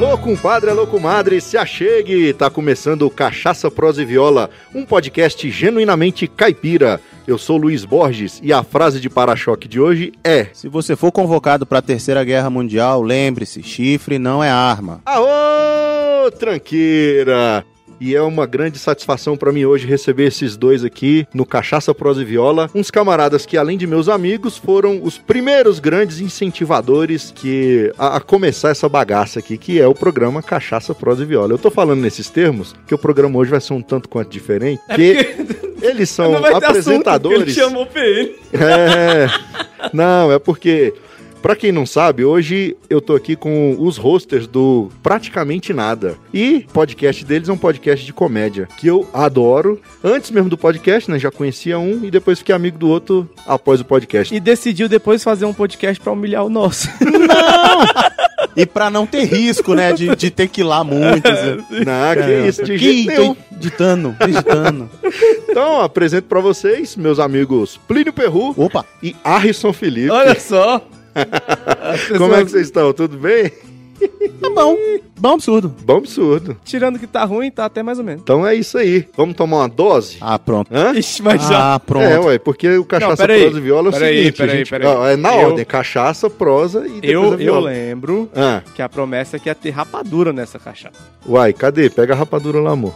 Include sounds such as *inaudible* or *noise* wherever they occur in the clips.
Alô, compadre, alô, comadre, se achegue! Tá começando o Cachaça, Prosa e Viola, um podcast genuinamente caipira. Eu sou Luiz Borges e a frase de para-choque de hoje é: Se você for convocado para a Terceira Guerra Mundial, lembre-se, chifre não é arma. Aô, tranqueira! E é uma grande satisfação para mim hoje receber esses dois aqui no Cachaça Prosa e Viola, uns camaradas que além de meus amigos foram os primeiros grandes incentivadores que a, a começar essa bagaça aqui, que é o programa Cachaça Prosa e Viola. Eu tô falando nesses termos que o programa hoje vai ser um tanto quanto diferente, que eles *laughs* são assunto, apresentadores. porque Ele chamou PN. É. *laughs* Não, é porque. Pra quem não sabe, hoje eu tô aqui com os hosters do Praticamente Nada. E o podcast deles é um podcast de comédia, que eu adoro. Antes mesmo do podcast, né? Já conhecia um e depois fiquei amigo do outro após o podcast. E decidiu depois fazer um podcast pra humilhar o nosso. *laughs* E pra não ter risco, né, de, de ter que ir lá muito. Não, que isso, de que jeito nenhum. digitando. Então, apresento pra vocês, meus amigos Plínio Perru Opa, e Harrison Felipe. Olha só. Como é que vocês estão? Tudo bem? tá bom. Bom absurdo. Bom absurdo. Tirando que tá ruim, tá até mais ou menos. Então é isso aí. Vamos tomar uma dose? Ah, pronto. Hã? Ixi, mas já. Ah, pronto. É, ué, porque o cachaça, Não, peraí. prosa e viola é o Peraí, seguinte, peraí, gente, peraí. ó, é na Eu- ordem, cachaça, prosa e depois Eu, a eu viola. lembro Ah, que a promessa é que ia ter rapadura nessa cachaça. uai, cadê? Pega a rapadura lá, amor.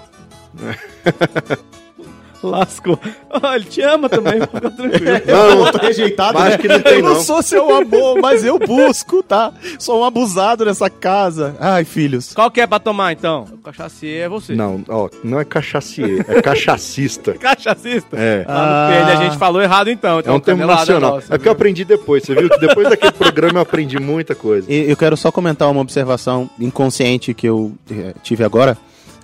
Lascou. Ó, ele te ama também, *laughs* fica tranquilo. Não, tô rejeitado, Mas né? acho que não tem, eu não, não. sou seu amor, mas eu busco, tá? Sou um abusado nessa casa. Ai, filhos. Qual que é pra tomar, então? O cachacier é você. não, ó, não é cachacier, é cachacista. *laughs* Cachacista? É. No Ah. PN a gente falou errado, então. É então um termo nacional. nossa, é porque eu aprendi depois, você viu que depois daquele programa eu aprendi muita coisa. E Eu quero só comentar uma observação inconsciente que eu eh, tive agora.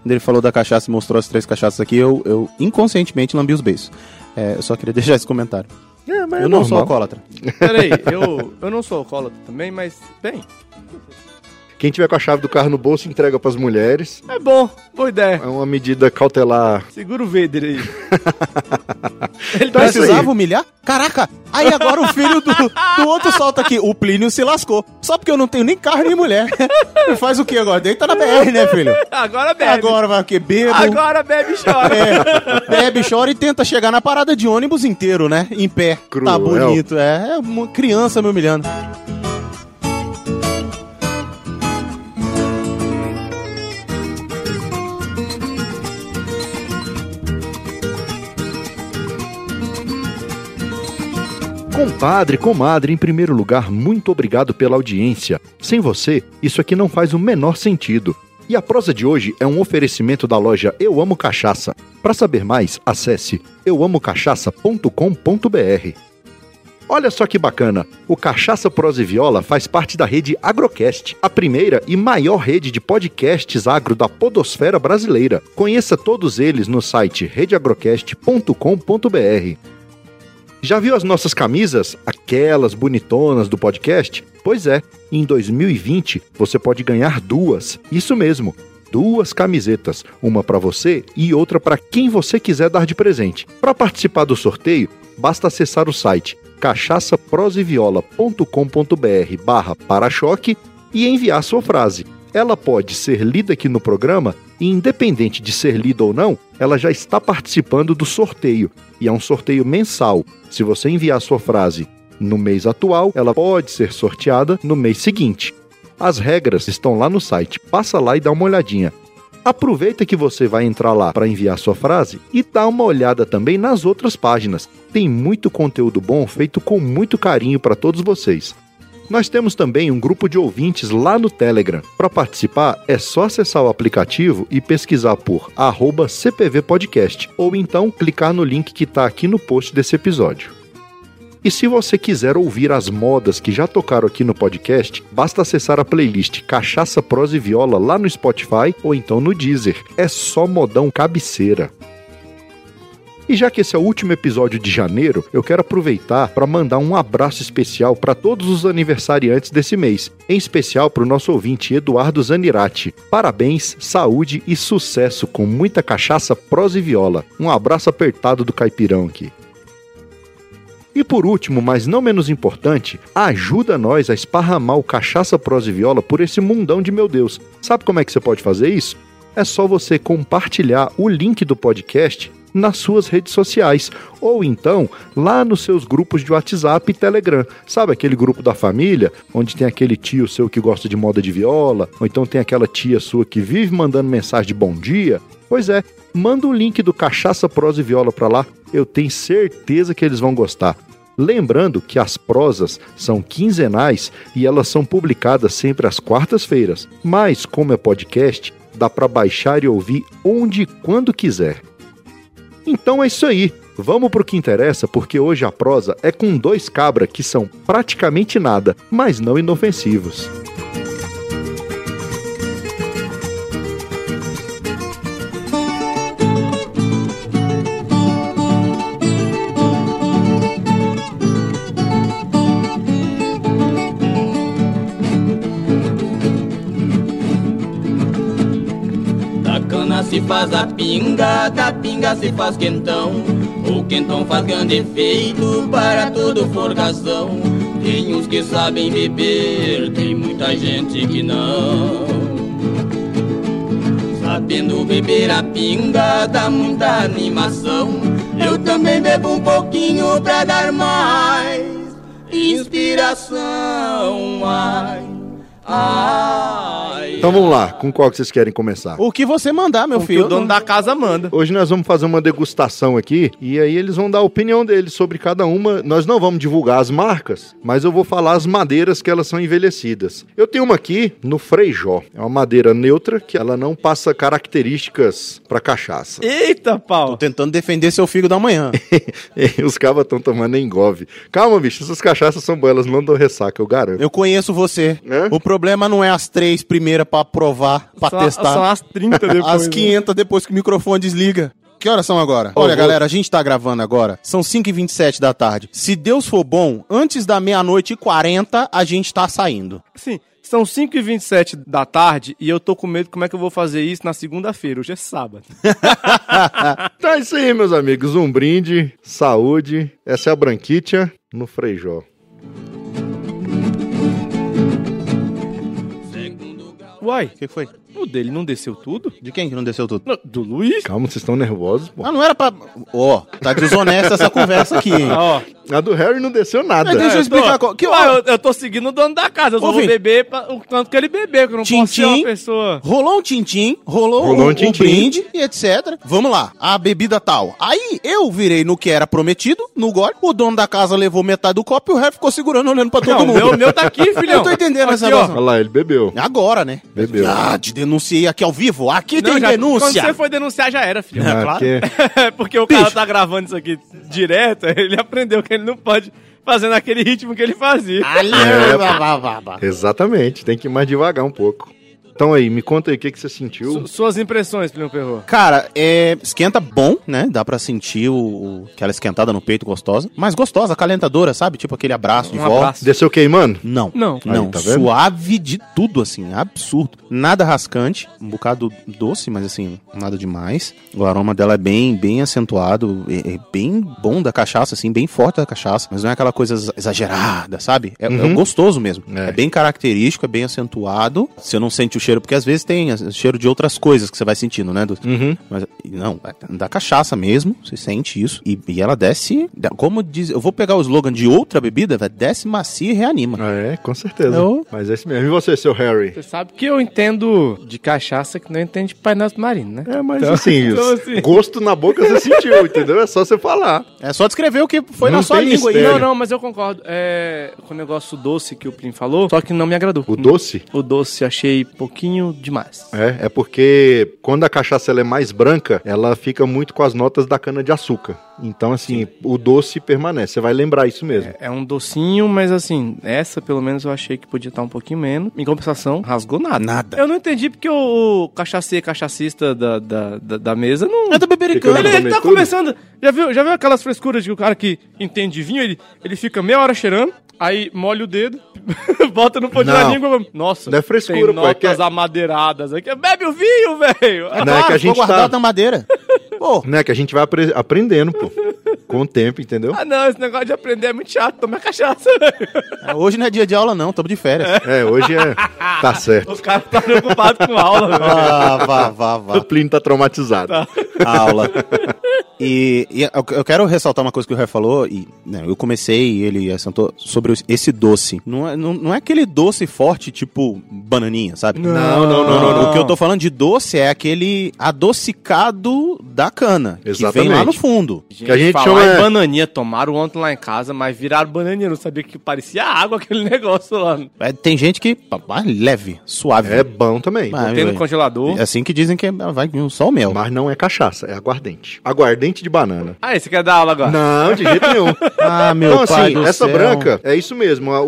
Quando ele falou da cachaça e mostrou as três cachaças aqui, eu, eu inconscientemente lambi os beijos. É, eu só queria *laughs* deixar esse comentário. É, mas eu é não sou normal. alcoólatra. Peraí, eu, eu não sou alcoólatra também, mas, bem, Quem tiver com a chave do carro no bolso, entrega pras mulheres. é bom, boa ideia. É uma medida cautelar. Segura o Vader aí. *laughs* Ele Então é. Precisava humilhar? Caraca! Aí agora o filho do, do outro solta aqui. O Plínio se lascou. Só porque eu não tenho nem carro nem mulher. *laughs* E faz o que agora? Deita na BR, né, filho? Agora bebe. Agora vai o quê? Bebo. Agora bebe e chora. É, bebe, chora e tenta chegar na parada de ônibus inteiro, né? Em pé. Cruel. Tá bonito, é. É uma criança me humilhando. Compadre, comadre, em primeiro lugar, muito obrigado pela audiência. Sem você, isso aqui não faz o menor sentido. E a prosa de hoje é um oferecimento da loja Eu Amo Cachaça. Para saber mais, acesse euamocachaça.com.br. Olha só que bacana! O Cachaça Prosa e Viola faz parte da rede Agrocast, a primeira e maior rede de podcasts agro da podosfera brasileira. Conheça todos eles no site redeagrocast.com.br. Já viu as nossas camisas? Aquelas bonitonas do podcast? Pois é, em 2020 você pode ganhar duas. Isso mesmo, duas camisetas, uma para você e outra para quem você quiser dar de presente. Para participar do sorteio, basta acessar o site cachaçaproseviola.com.br barra para-choque e enviar sua frase. Ela pode ser lida aqui no programa e, independente de ser lida ou não, ela já está participando do sorteio. E é um sorteio mensal. Se você enviar sua frase no mês atual, ela pode ser sorteada no mês seguinte. As regras estão lá no site. Passa lá e dá uma olhadinha. Aproveita que você vai entrar lá para enviar sua frase e dá uma olhada também nas outras páginas. Tem muito conteúdo bom feito com muito carinho para todos vocês. Nós temos também um grupo de ouvintes lá no Telegram. Para participar, é só acessar o aplicativo e pesquisar por arroba CPV Podcast, ou então clicar no link que está aqui no post desse episódio. E se você quiser ouvir as modas que já tocaram aqui no podcast, basta acessar a playlist Cachaça, Prosa e Viola lá no Spotify ou então no Deezer. É só modão cabeceira. E já que esse é o último episódio de janeiro, eu quero aproveitar para mandar um abraço especial para todos os aniversariantes desse mês, em especial para o nosso ouvinte Eduardo Zanirati. Parabéns, saúde e sucesso com muita cachaça, prosa e viola. Um abraço apertado do Caipirão aqui. E por último, mas não menos importante, ajuda nós a esparramar o Cachaça Prosa e Viola por esse mundão de meu Deus. Sabe como é que você pode fazer isso? É só você compartilhar o link do podcast nas suas redes sociais ou então lá nos seus grupos de WhatsApp e Telegram. Sabe aquele grupo da família onde tem aquele tio seu que gosta de moda de viola, ou então tem aquela tia sua que vive mandando mensagem de bom dia? Pois é, manda o link do Cachaça Prosa e Viola para lá. Eu tenho certeza que eles vão gostar. Lembrando que as prosas são quinzenais e elas são publicadas sempre às quartas-feiras. Mas, como é podcast, dá para baixar e ouvir onde e quando quiser. Então é isso aí. Vamos pro que interessa, porque hoje a prosa é com dois cabra que são praticamente nada, mas não inofensivos. Se faz a pinga, da pinga se faz quentão. O quentão faz grande efeito para todo forgação. Tem uns que sabem beber, tem muita gente que não. Sabendo beber a pinga dá muita animação. Eu também bebo um pouquinho pra dar mais inspiração. Ai, ai. Então vamos lá, com qual que vocês querem começar? O que você mandar, meu O filho. o dono da casa manda. Hoje nós vamos fazer uma degustação aqui e aí eles vão dar a opinião deles sobre cada uma. Nós não vamos divulgar as marcas, mas eu vou falar as madeiras que elas são envelhecidas. Eu tenho uma aqui no Freijó. É uma madeira neutra que ela não passa características para cachaça. *laughs* Eita, Tô pau. tentando defender seu filho da manhã. *laughs* Os cabas estão tomando engove. Calma, bicho, essas cachaças são boas, elas não dão ressaca, eu garanto. Eu conheço você. Né? O problema não é as três primeiras pra provar, pra São, testar. são as 30 *laughs* depois. As né? 500 depois que o microfone desliga. Que horas são agora? Olha, vou- galera, a gente tá gravando agora. São 5h27 da tarde. Se Deus for bom, antes da meia-noite e 40, a gente tá saindo. Sim, são 5h27 da tarde e eu tô com medo de como é que eu vou fazer isso na segunda-feira. Hoje é sábado. *laughs* Então é isso aí, meus amigos. Um brinde, saúde. Essa é a Branquitia no Freijó. Uai, O que foi? O dele não desceu tudo? De quem que não desceu tudo? Não, Do Luiz? Calma, vocês estão nervosos, pô. Ah, não era pra. Ó, tá desonesta essa conversa aqui, hein? Ó. A do Harry não desceu nada. Mas deixa eu É, explicar tô- qual- que eu, eu tô seguindo o dono da casa. Eu só vou beber pra- o tanto que ele beber, que eu não posso ser uma pessoa. Rolou um tintim, rolou, Rolou um um, tintim. brinde e etc. Vamos lá, a bebida tal. Aí eu virei no que era prometido, no gole. O dono da casa levou metade do copo e o ref ficou segurando, olhando pra todo Não, o mundo. meu, meu tá aqui, filhão. *laughs* Eu tô entendendo aqui, essa ó. Olha lá, ele bebeu. Agora, né? Bebeu. Ah, te denunciei aqui ao vivo. Aqui Não, tem já- denúncia. Quando você foi denunciar, já era, filhão. É, Ah, claro. porque- *laughs* Porque o cara tá gravando isso aqui direto, *laughs* ele aprendeu que ele não pode fazer naquele ritmo que ele fazia. Ali, É. Exatamente, tem que ir mais devagar um pouco. Então aí, me conta aí o que, que você sentiu. Su- Suas impressões, Filhão Perro. Cara, é, esquenta bom, né? Dá pra sentir o, o- aquela esquentada no peito gostosa. Mas gostosa, acalentadora, sabe? Tipo aquele abraço de Um vó. abraço. Desceu queimando? Não. Não. Não, Aí, tá vendo? suave de tudo, assim, absurdo. Nada rascante, um bocado doce, mas assim, nada demais. O aroma dela é bem, bem acentuado, é, é bem bom da cachaça, assim, bem forte da cachaça, mas não é aquela coisa ex- exagerada, sabe? É, é gostoso mesmo. É. É. bem característico, é bem acentuado. Você não sente o cheiro, porque às vezes tem as- cheiro de outras coisas que você vai sentindo, né? Do, Uhum. mas não, é da cachaça mesmo, você sente isso. E, e ela desce, como diz, eu vou pegar o slogan de outra bebida, desce macia e reanima. É, com certeza. Eu- Mas é isso mesmo. E você, seu Harry? Você sabe que eu entendo de cachaça que não entende de painel submarino, né? É, mas Então- assim, *laughs* então, assim- gosto na boca você sentiu, entendeu? É só você falar. É só descrever o que foi Não na sua língua aí. mistério. Não, não, mas eu concordo. É, com o negócio doce que o Plim falou, só que não me agradou. O doce? O doce achei pouquinho demais. É, é porque quando a cachaça ela é mais branca, ela fica muito com as notas da cana de açúcar. Então, assim, o doce permanece. Você vai lembrar isso mesmo. É um docinho, mas assim, essa pelo menos eu achei que podia estar um pouquinho menos. Em compensação, rasgou nada. Nada. Eu não entendi porque o, o cachaceiro cachacista da, da, da, da mesa não. É do bebericano. Ele, ele tá tudo? começando. Já viu, já viu aquelas frescuras de o cara que entende de vinho? Ele, ele fica meia hora cheirando, aí molha o dedo, *laughs* bota no pontinho da Não. língua. Nossa, Não é frescura, tem pô, é que notas é- amadeiradas aqui. Bebe o vinho, velho! Não, é que a gente tá- na madeira. *laughs* Pô, Né, que a gente vai apre- aprendendo, pô. Com o tempo, entendeu? Ah, não, esse negócio de aprender é muito chato. Toma cachaça. É, Hoje não é dia de aula, não, estamos de férias. É, hoje é. Tá certo. Os caras estão preocupados com aula, velho. Ah, vá, vá, O vá. Plínio tá traumatizado. aula. E, e eu quero ressaltar uma coisa que o Ré falou, e né, eu comecei e ele assentou sobre esse doce. Não é, não, não é aquele doce forte, tipo bananinha, sabe? Não, não, não, não, não. O que eu tô falando de doce é aquele adocicado da cana. Que vem Exatamente. lá no fundo. Que a gente falar chama- em bananinha, tomaram ontem lá em casa, mas viraram bananinha. Não sabia que parecia água aquele *laughs* negócio lá. É, tem gente que. ah, leve, suave. É bom também. Mas- Tem no congelador. É assim que dizem que é- vai vir só o mel. Mas não é cachaça, é aguardente. Aguardente de banana. Ah, você quer dar aula agora? Não, de jeito nenhum. *laughs* Ah, meu Então, pai assim, do essa céu. branca é isso mesmo. O,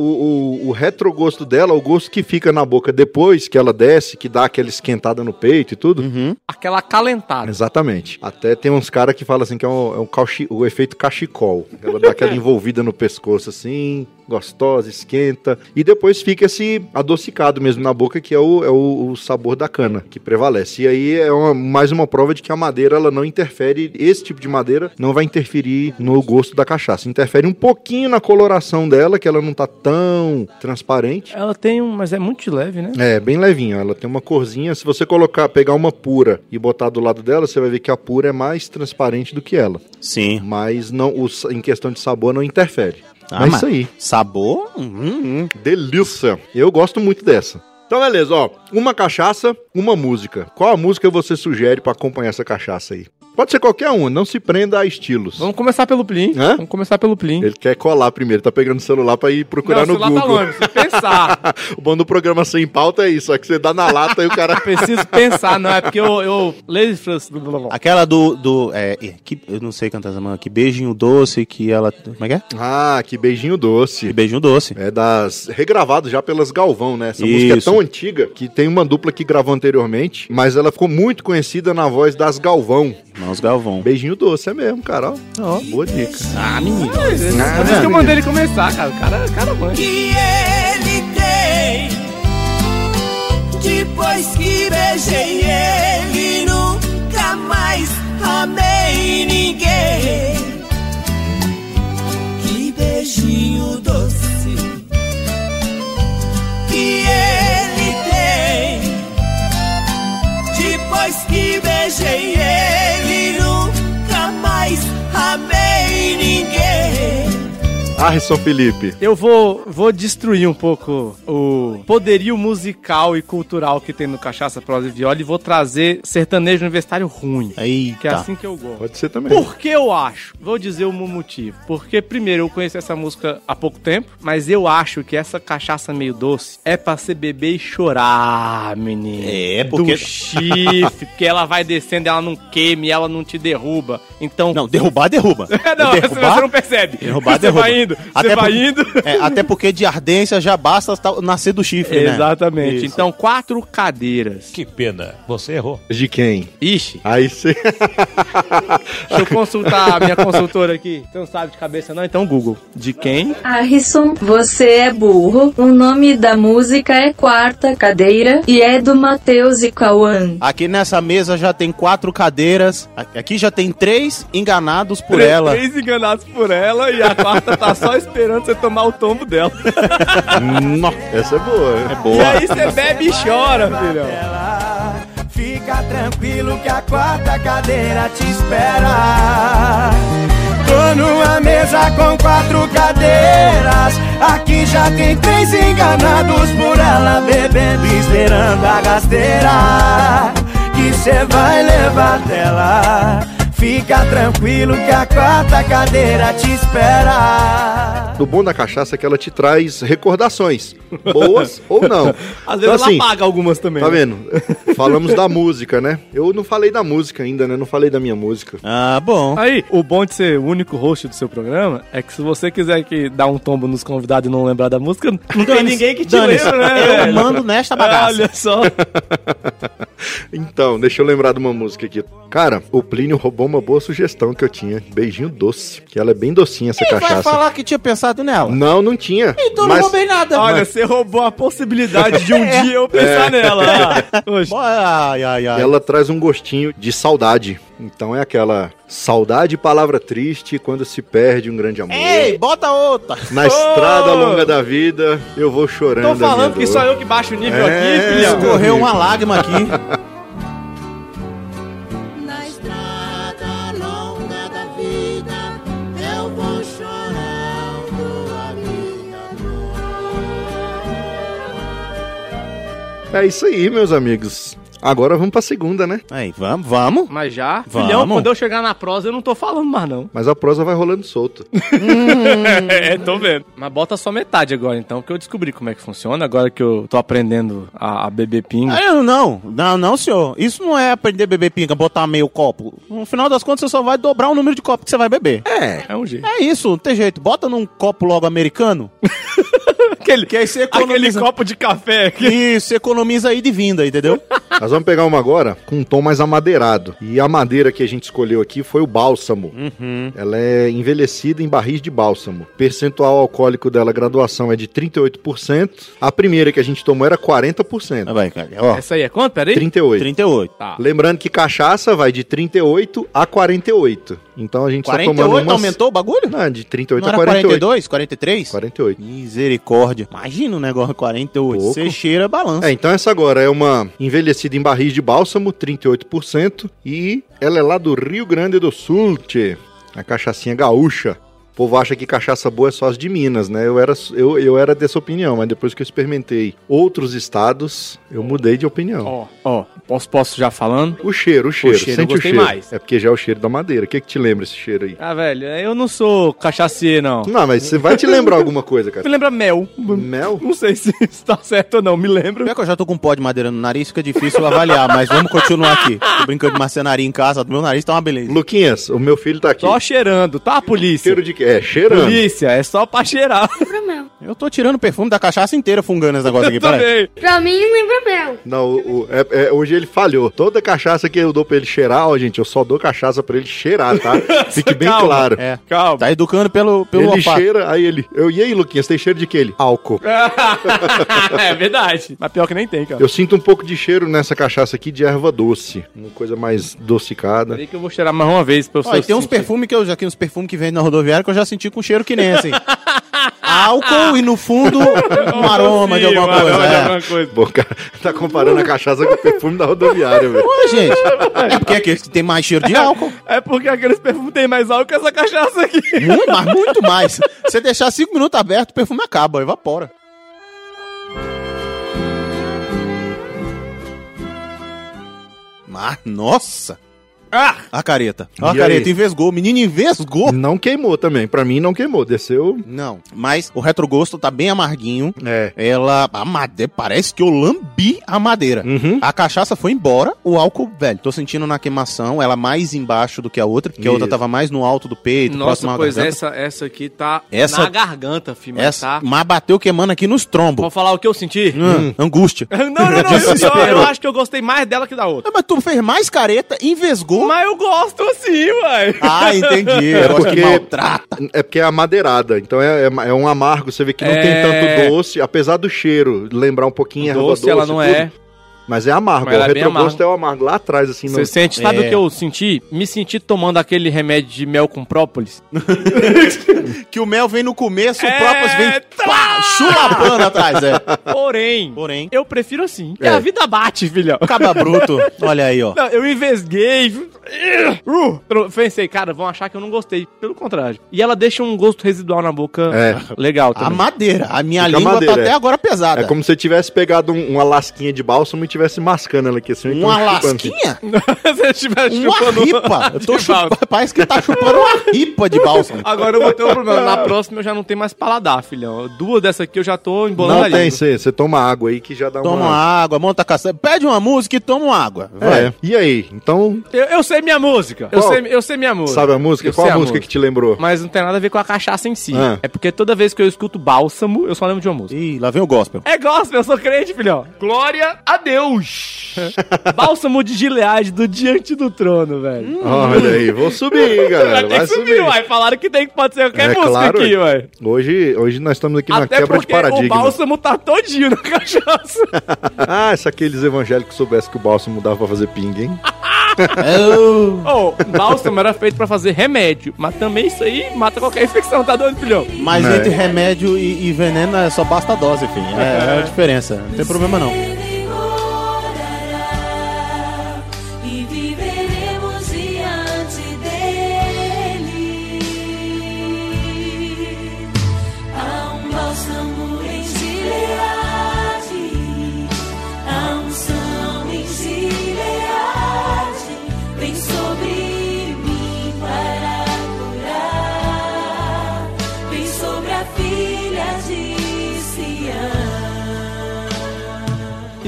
o, o retrogosto dela, o gosto que fica na boca depois que ela desce, que dá aquela esquentada no peito e tudo. Uhum. Aquela acalentada. Exatamente. Até tem uns caras que falam assim que é, um, é um cauchi- o efeito cachecol. Ela dá aquela *laughs* envolvida no pescoço assim, gostosa, esquenta. E depois fica esse adocicado mesmo na boca, que é o, é o, o sabor da cana que prevalece. E aí é uma- mais uma prova de que a madeira ela não interfere, esse tipo de madeira não vai interferir no gosto da cachaça. Interfere um pouquinho na coloração dela, que ela não tá tão transparente. Ela tem um, mas é muito leve, né? É, bem levinho. Ela tem uma corzinha. Se você colocar, pegar uma pura e botar do lado dela, você vai ver que a pura é mais transparente do que ela. Sim. Mas não, o sa- em questão de sabor não interfere. Ah, é mas isso aí. Sabor? Hum, hum. Delícia. Eu gosto muito dessa. Então, beleza, ó. Uma cachaça, uma música. Qual a música você sugere pra acompanhar essa cachaça aí? Pode ser qualquer uma, não se prenda a estilos. Vamos começar pelo Plim. Hã? Vamos começar pelo Plim. Ele quer colar primeiro, tá pegando o celular pra ir procurar Não, no o celular Google. tá longe, pensar. *laughs* o bom do programa sem pauta é isso, é que você dá na lata e o cara. *laughs* preciso pensar, não é porque eu... eu leio Aquela do. do é, é, que, eu não sei cantar essa mano. Que beijinho doce que ela. Como é que é? Ah, que beijinho Que doce. beijinho doce. É das. regravado já pelas Galvão, né? Essa música é Isso. tão antiga que tem uma dupla que gravou anteriormente, mas ela ficou muito conhecida na voz das Galvão. Mãos Galvão. Beijinho doce, é mesmo, cara. Ó, Ó. boa dica. Ah, menino. Por isso que eu mandei ele começar, cara. O cara, cara manja. que ele tem. Depois que beijei ele, nunca mais amei ninguém. Que beijinho doce que ele tem. Depois que beijei ele, Arson Felipe. Eu vou, vou destruir um pouco o poderio musical e cultural que tem no Cachaça, Prosa e Viola e vou trazer sertanejo universitário ruim. Eita. Que é assim que eu gosto. Pode ser também. Por que eu acho? Vou dizer o motivo. Porque, primeiro, eu conheci essa música há pouco tempo, mas eu acho que essa cachaça meio doce é pra você beber e chorar, menino. É, porque- Do chifre, porque ela vai descendo, ela não queima e ela não te derruba. Então. Não, derrubar, derruba. *laughs* não, derrubar, você não percebe. Derrubar, derruba. vai indo, Até você vai por- indo. É, até porque de ardência já basta nascer do chifre, né? Exatamente. Isso. Então, quatro cadeiras. Que pena, você errou. De quem? Ixi, Aí você. deixa eu consultar a minha consultora aqui. Você não sabe de cabeça, não? Então, Google. De quem? Harrison, você é burro. O nome da música é Quarta Cadeira e é do Matheus e Cauã. Aqui nessa mesa já tem quatro cadeiras. Aqui já tem três enganados por Três- ela. Três enganados por ela e a quarta tá só esperando você tomar o tombo dela. *laughs* Essa é boa. É E Boa. aí você bebe e chora, filhão. Fica tranquilo que a quarta cadeira te espera. Tô numa mesa com quatro cadeiras. Aqui já tem três enganados por ela, bebendo e esperando a gasteira. Que cê vai levar dela. Fica tranquilo que a quarta cadeira te espera. O bom da cachaça é que ela te traz recordações, *laughs* boas ou não. Às vezes Então, assim, ela paga algumas também. Tá né? vendo? Falamos da música, né? Eu não falei da música ainda, né? Não falei da minha música. Ah, bom. Aí, o bom de ser o único host do seu programa é que se você quiser que dar um tombo nos convidados e não lembrar da música, não tem ninguém que te lembra, né? Eu mando nesta bagaça. Olha só. *laughs* Então, deixa eu lembrar de uma música aqui. Cara, o Plínio roubou uma boa sugestão que eu tinha. Beijinho doce. Que ela é bem docinha essa Quem vai cachaça. falar que tinha pensado nela? Não, não tinha. Então mas não roubei nada. Olha, você roubou a possibilidade de um *laughs* dia eu pensar nela. *laughs* Ah, Oxe. Ai, ai, ai. ela traz um gostinho de saudade. Então é aquela saudade, palavra triste, quando se perde um grande amor. Ei, bota outra. Na estrada Ô! longa da vida, eu vou chorando. Tô a minha falando que só eu que baixo o nível É, aqui, filhão. Escorreu uma lágrima aqui. *laughs* É isso aí, meus amigos. Agora vamos pra segunda, né? Aí, vamos, vamos. Mas já, Vamos. filhão, quando eu chegar na prosa, eu não tô falando mais, não. Mas a prosa vai rolando solto. *laughs* é, tô vendo. Mas bota só metade agora, então, que eu descobri como é que funciona, agora que eu tô aprendendo a, a beber pinga. Ah, não, não, não, não, senhor. Isso não é aprender a beber pinga, botar meio copo. No final das contas, você só vai dobrar o número de copos que você vai beber. É. É um jeito. É isso, não tem jeito. Bota num copo logo americano. *laughs* Aquele, Que aí você aquele economiza. copo de café aqui. Isso, economiza aí de vinda, entendeu? Nós vamos pegar uma agora com um tom mais amadeirado. E a madeira que a gente escolheu aqui foi o bálsamo. Uhum. Ela é envelhecida em barris de bálsamo. Percentual alcoólico dela, a graduação é de 38%. A primeira que a gente tomou era 40%. Vai, cara. Ó, Essa aí é quanto? Peraí. 38. 38. Tá. Lembrando que cachaça vai de 38 a 48. Então a gente tá tomando 48 umas... aumentou o bagulho? Não, de 38 Não a era 48. 42? 43? 48. Misericórdia. Imagina um negócio 48. Pouco. Você cheira balança. É, então essa agora é uma envelhecida em barris de bálsamo, 38%, e ela é lá do Rio Grande do Sul, tchê. A cachaçinha gaúcha. O povo acha que cachaça boa é só as de Minas, né? Eu era, eu, eu era dessa opinião, mas depois que eu experimentei outros estados, eu mudei de opinião. Ó, ó, posso, posso já falando? O cheiro, o cheiro, cheiro eu sente o gostei cheiro. mais. É porque já é o cheiro da madeira. O que que te lembra esse cheiro aí? Ah, velho, eu não sou cachaceiro, não. Não, mas você vai te lembrar alguma coisa, cara. Me lembra mel. Mel? Não sei se isso *laughs* tá certo ou não, me lembra. Pior que eu já tô com pó de madeira no nariz, fica difícil avaliar, mas vamos continuar aqui. Tô brincando de marcenaria em casa, meu nariz tá uma beleza. Luquinhas, o meu filho tá aqui. Só cheirando, tá, polícia? Cheiro de quê? É, cheirando. Polícia, é só pra cheirar. Lembra mel. Eu tô tirando o perfume da cachaça inteira fungando esse negócio *laughs* aqui, peraí. Também. *laughs* Pra mim, lembra mel. Não, o- o- é- é, hoje ele falhou. Toda cachaça que eu dou pra ele cheirar, ó, gente, eu só dou cachaça pra ele cheirar, tá? *laughs* Fique bem Calma. claro. É, Calma. tá educando pelo, pelo ele cheira, aí ele. Eu, e aí, Luquinhas, tem cheiro de que ele? Álcool. é verdade. Mas pior que nem tem, cara. Eu sinto um pouco de cheiro nessa cachaça aqui de erva doce. Uma coisa mais docicada. Peraí que eu vou cheirar mais uma vez pra Ó, e você tem uns perfumes que eu já aqui uns perfumes que vem na rodoviária que eu já senti com cheiro que nem assim. Álcool e no fundo um *laughs* aroma de alguma um coisa. aroma de é. alguma coisa. Pô, cara, tá comparando a cachaça com o perfume da rodoviária, velho. Ué, gente, é porque é aqueles que tem mais cheiro de álcool. É porque aqueles perfumes têm mais álcool que essa cachaça aqui. Muito, mas muito mais. Se deixar cinco minutos aberto, o perfume acaba, evapora. Mas, nossa! Ah! A careta. A E careta aí? envesgou. O menino envesgou. Não queimou também. Pra mim, não queimou. Desceu. Não, mas o retrogosto tá bem amarguinho. É. Ela. A madeira. Parece que eu lambi a madeira. Uhum. A cachaça foi embora, o álcool, velho. Tô sentindo na queimação, ela mais embaixo do que a outra, porque a outra Isso. tava mais no alto do peito, próximo Nossa, pois garganta. essa, essa aqui tá Essa- na garganta, filho. mas Essa, Tá... mas bateu queimando aqui nos trombos. Vou falar o que eu senti? Hum, Angústia. *laughs* Não, não, não. Eu, eu, eu acho que eu gostei mais dela que da outra. Mas tu fez mais careta, envesgou. Mas eu gosto assim, uai. Ah, entendi. *laughs* É porque- que maltrata. É porque é amadeirada, então é, é, é um amargo. Você vê que não É. tem tanto doce, apesar do cheiro lembrar um pouquinho erva doce, ela não tudo, é. Mas é amargo. Mas ela o é retrogosto é o amargo lá atrás, assim. Você no- sente, sabe É. o que eu senti? Me senti tomando aquele remédio de mel com própolis. *laughs* Que o mel vem no começo, o É, próprio vem tá. pá, chulapando atrás, é. Porém, Porém, eu prefiro assim. E É. a vida bate, filhão. caba bruto. Olha aí, ó. Não, eu envesguei. Uh, eu pensei, cara, vão achar que eu não gostei. Pelo contrário. E ela deixa um gosto residual na boca É. legal A também. madeira. A minha Fica língua madeira, tá é. até agora pesada. É como se você tivesse pegado um- uma lasquinha de bálsamo e tivesse mascando ela aqui assim. Uma lasquinha? *laughs* Se eu estiver Uma chupando ripa. Eu tô chupando. Parece que tá chupando uma ripa de bálsamo. Agora eu vou ter um problema. Na próxima eu já não tenho mais paladar, filhão. Duas dessa aqui eu já tô embolando Não a tem, você você toma água aí que já dá Toma uma... água, monta a caçamba. Pede uma música e toma uma água. Vai. É. E aí? Então, Eu, eu sei minha música. Eu sei, eu sei minha música. sabe a música? Eu Qual sei a música que te lembrou? Mas não tem nada a ver com a cachaça em si. Ah. É porque toda vez que eu escuto bálsamo, eu só lembro de uma música. Ih, lá vem o gospel. É gospel, eu sou crente, filhão. Glória a Deus. Deus! Bálsamo de Gilead do Diante do Trono, velho. Olha aí, vou subir, *laughs* galera. Vai Vai que subir, subir. uai. Falaram que tem que pode ser qualquer É música claro, aqui, ué. Hoje, hoje nós estamos aqui na Até quebra de porque o paradigma. bálsamo tá todinho na cachaça. *laughs* Ah, se aqueles evangélicos soubessem que o bálsamo dava pra fazer ping, hein? Ô, *laughs* bálsamo era feito pra fazer remédio, mas também isso aí mata qualquer infecção, tá doido, filhão? Mas É. entre remédio e, e veneno é só basta a dose, enfim. É, é a diferença. Não tem problema não.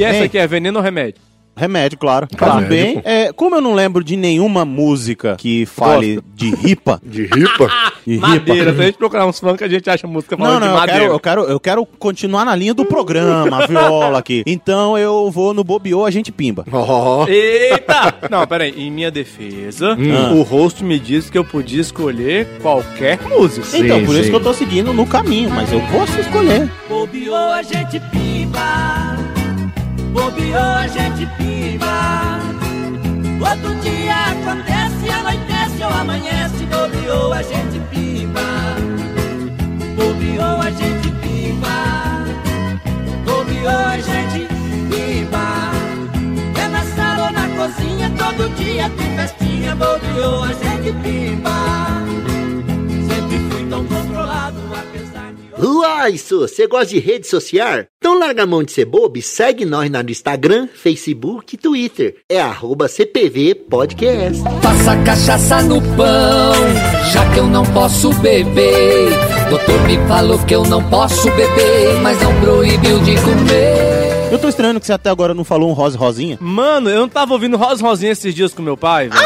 E essa aqui é veneno ou remédio? Remédio, claro. Faz Remédio, bem. É, como eu não lembro de nenhuma música que fale de ripa, *laughs* De ripa. *laughs* de Madeira, ripa. se a gente procurar uns funk, a gente acha música Não, falando não, de eu madeira. quero, eu, quero, eu quero continuar na linha do programa, a *laughs* viola aqui. Então eu vou no Bobiô, a gente pimba. Ó. Eita! Não, peraí. Em minha defesa, Hum. o host me disse que eu podia escolher qualquer música. então, Sim, por isso sim. que eu tô seguindo no caminho, mas eu posso escolher. Bobeou, a gente pimba. Bobeou, a gente pimba. Outro dia acontece, anoitece ou amanhece. Bobeou, a gente pimba. Bobeou, a gente pimba. Bobeou, a gente pimba. É na sala ou na cozinha, todo dia tem festinha. Bobeou, a gente pimba. Uai, Su, você gosta de rede social? Então larga a mão de ser bobo e segue nós no Instagram, Facebook e Twitter. É arroba CPV Podcast. Passa cachaça no pão, já que eu não posso beber. Doutor me falou que eu não posso beber, mas não proibiu de comer. Eu tô estranhando que você até agora não falou um rosa e rosinha. Mano, eu não tava ouvindo Rosa Rosinha esses dias com meu pai, velho.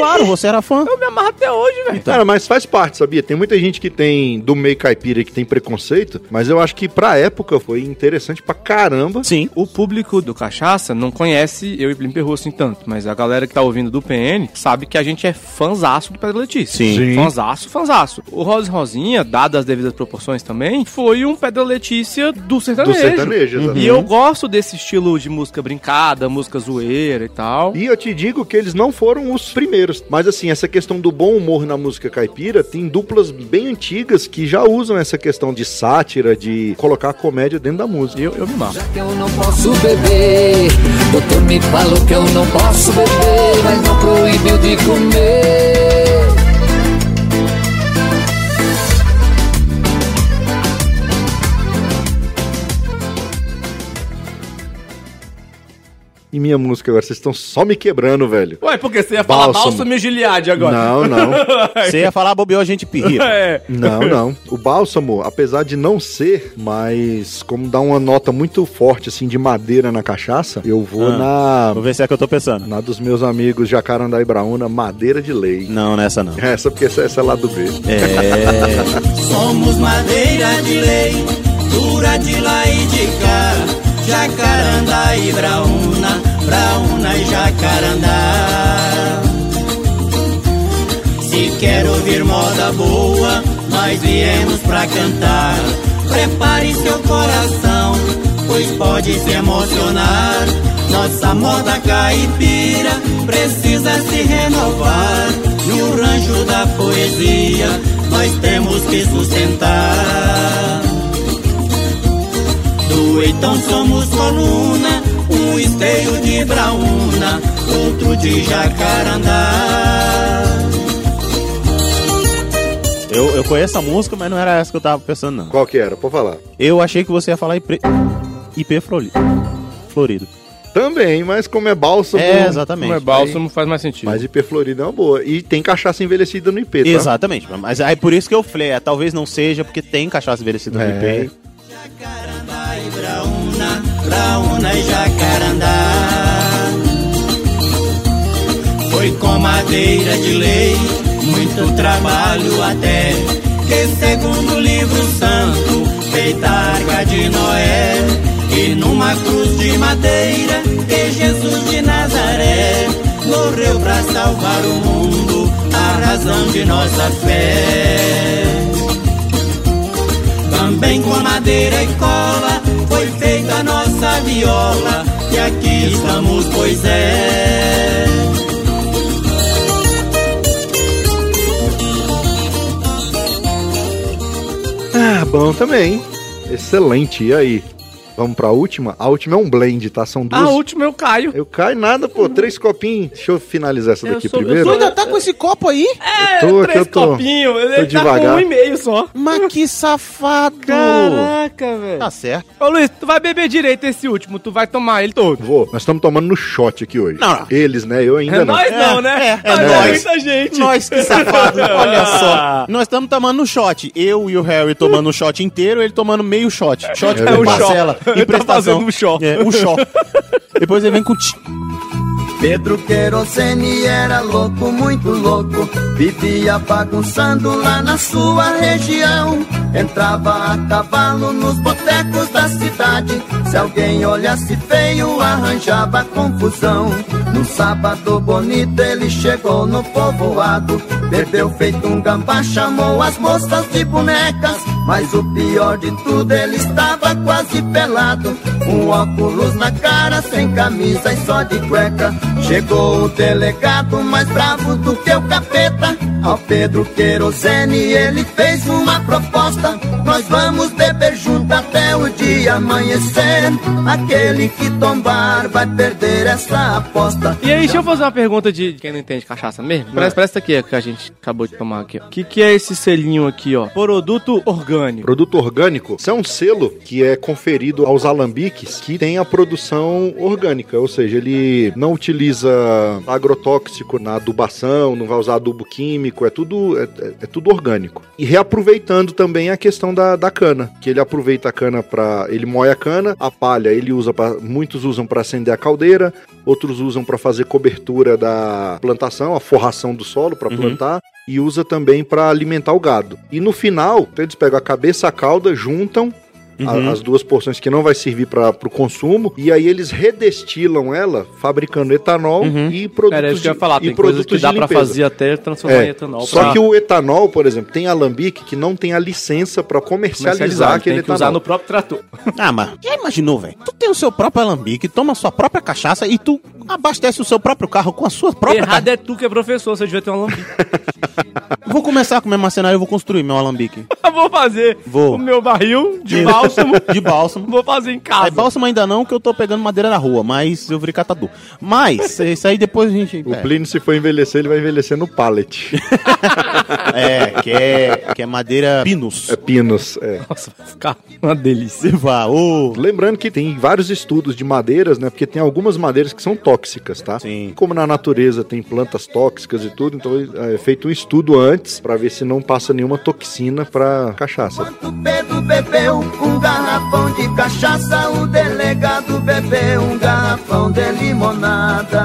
Claro, você era fã. Eu me amarro até hoje, velho. Cara, mas faz parte, sabia? Tem muita gente que tem, do meio caipira, que tem preconceito, mas eu acho que pra época foi interessante pra caramba. Sim. O público do Cachaça não conhece eu e Plim Perru assim tanto, mas a galera que tá ouvindo do PN sabe que a gente é fãzaço do Pedro Letícia. Sim. Sim. Fãzaço, fãzaço. O Rosa e Rosinha, dadas as devidas proporções também, foi um Pedro Letícia do Do sertanejo. sertanejo, exatamente. E eu gosto desse estilo de música brincada, música zoeira e tal. E eu te digo que eles não foram os primeiros. Mas assim, essa questão do bom humor na música caipira, tem duplas bem antigas que já usam essa questão de sátira, de colocar a comédia dentro da música. Eu, eu me marro. Já que eu não posso beber, doutor me falou que eu não posso beber, mas não proibiu de comer. E minha música agora, vocês estão só me quebrando, velho. Ué, porque você ia falar Bálsamo. Bálsamo e Gilead agora. Não, não. *laughs* Você ia falar Bobiô, a gente pirria. *laughs* É. Não, não. O bálsamo, apesar de não ser, mas como dá uma nota muito forte, assim, de madeira na cachaça, eu vou Ah. Vou na, ver se é que eu tô pensando. na dos meus amigos Jacarandá e Braúna, madeira de lei. Não, nessa não. Essa porque essa, essa é lá do B. É. Somos madeira de lei, dura de lá e de cá. Jacarandá e Braúna, Braúna e Jacarandá. Se quer ouvir moda boa, nós viemos pra cantar. Prepare seu coração, pois pode se emocionar. Nossa moda caipira precisa se renovar. No rancho da poesia, nós temos que sustentar. Do então somos coluna, um esteio de braúna, outro de jacarandá. Eu, eu conheço a música, mas não era essa que eu tava pensando, não. Qual que era? Pode falar. Eu achei que você ia falar IP, IP Florido. Florido. Também, mas como é bálsamo... É, exatamente. Como é Bálsamo, faz mais sentido. Mas IP Florida é uma boa. E tem cachaça envelhecida no IP, tá? Exatamente. Mas aí por isso que eu falei, é, talvez não seja, porque tem cachaça envelhecida no É. IP. Braúna, braúna e jacarandá. Foi com madeira de lei, muito trabalho até. Que segundo o livro santo, feita a arca de Noé. E numa cruz de madeira que Jesus de Nazaré morreu pra salvar o mundo, a razão de nossa fé. Também com madeira e cola foi feita a nossa viola, e aqui estamos, pois é. Ah, bom também. Excelente. E aí? Vamos pra última? A última é um blend, tá? São duas. A última eu caio. Eu caio nada, pô. Três copinhos. Deixa eu finalizar essa Eu daqui sou- primeiro. Tu ainda tá com esse copo aí? É, tô, três eu tô- copinhos. tô Ele tá devagar. com um e meio só. Mas que safado! Caraca, velho. Tá certo. Ô Luiz, tu vai beber direito esse último, tu vai tomar ele todo. Vou. Nós estamos tomando no shot aqui hoje. Não, não. Eles, né? Eu ainda É não. nós não, né? é, é Mas nós. muita gente. Nós que safado, *laughs* olha só. Nós estamos tomando um shot. Eu e o Harry tomando um shot inteiro, ele tomando meio shot. Shot É por parcela. Shot. Ele tá fazendo um shot. É, um shot. Depois ele vem com... ti- Pedro Querosene era louco, muito louco. Vivia bagunçando lá na sua região. Entrava a cavalo nos botecos da cidade. Se alguém olhasse feio, arranjava confusão. No sábado bonito ele chegou no povoado. Bebeu feito um gambá, chamou as moças de bonecas. Mas o pior de tudo, ele estava quase pelado. Um óculos na cara, sem camisa e só de cueca. Chegou o delegado mais bravo do que o capeta. Ao Pedro Querosene ele fez uma proposta. Nós vamos beber junto até o dia amanhecer. Aquele que tombar vai perder essa aposta. E aí, deixa eu fazer uma pergunta de quem não entende cachaça mesmo. Parece, parece essa aqui que a gente acabou de tomar aqui, ó. O que, que é esse selinho aqui, ó? Produto orgânico. Produto orgânico, isso é um selo que é conferido aos alambiques que tem a produção orgânica, ou seja, ele não utiliza agrotóxico na adubação, não vai usar adubo químico, é tudo, é, é- é tudo orgânico. E reaproveitando também a questão da, da cana, que ele aproveita a cana para ele moe a cana, a palha ele usa para muitos usam para acender a caldeira, outros usam para fazer cobertura da plantação, a forração do solo para plantar e usa também para alimentar o gado. E no final, eles pegam a cabeça, a cauda, juntam a- Uhum. as duas porções que não vai servir para o consumo e aí eles redestilam ela fabricando etanol Uhum. e produtos Era isso que eu ia de- falar, e tem coisas que produtos dá de pra limpeza. fazer até transformar É, em etanol. Só pra que o etanol, por exemplo, tem alambique que não tem a licença para comercializar, comercializar, aquele tem que etanol. usar no próprio trator. Ah, mas já imaginou, velho? Tu tem o seu próprio alambique, toma a sua própria cachaça e tu abastece o seu próprio carro com a sua própria Errado é tu que é professor, você devia ter um alambique. Vou começar com o meu marcenário e vou construir meu alambique. *laughs* Vou fazer Vou. o meu barril de Isso. bálsamo. *laughs* De bálsamo. Vou fazer em casa. É, bálsamo ainda não, que eu tô pegando madeira na rua, mas eu virei catador. Mas, *laughs* isso aí depois a gente... O é. Plínio, se for envelhecer, ele vai envelhecer no pallet. É, que é, que é madeira pinus. é pinos, é. Nossa, vai ficar uma delícia. Vá, ô. Lembrando que tem vários estudos de madeiras, né? Porque tem algumas madeiras que são tóxicas, tá? Sim. Como na natureza tem plantas tóxicas e tudo, então é feito um estudo antes pra ver se não passa nenhuma toxina pra cachaça. Quando Pedro bebeu um garrafão de cachaça, o delegado bebeu um garrafão de limonada.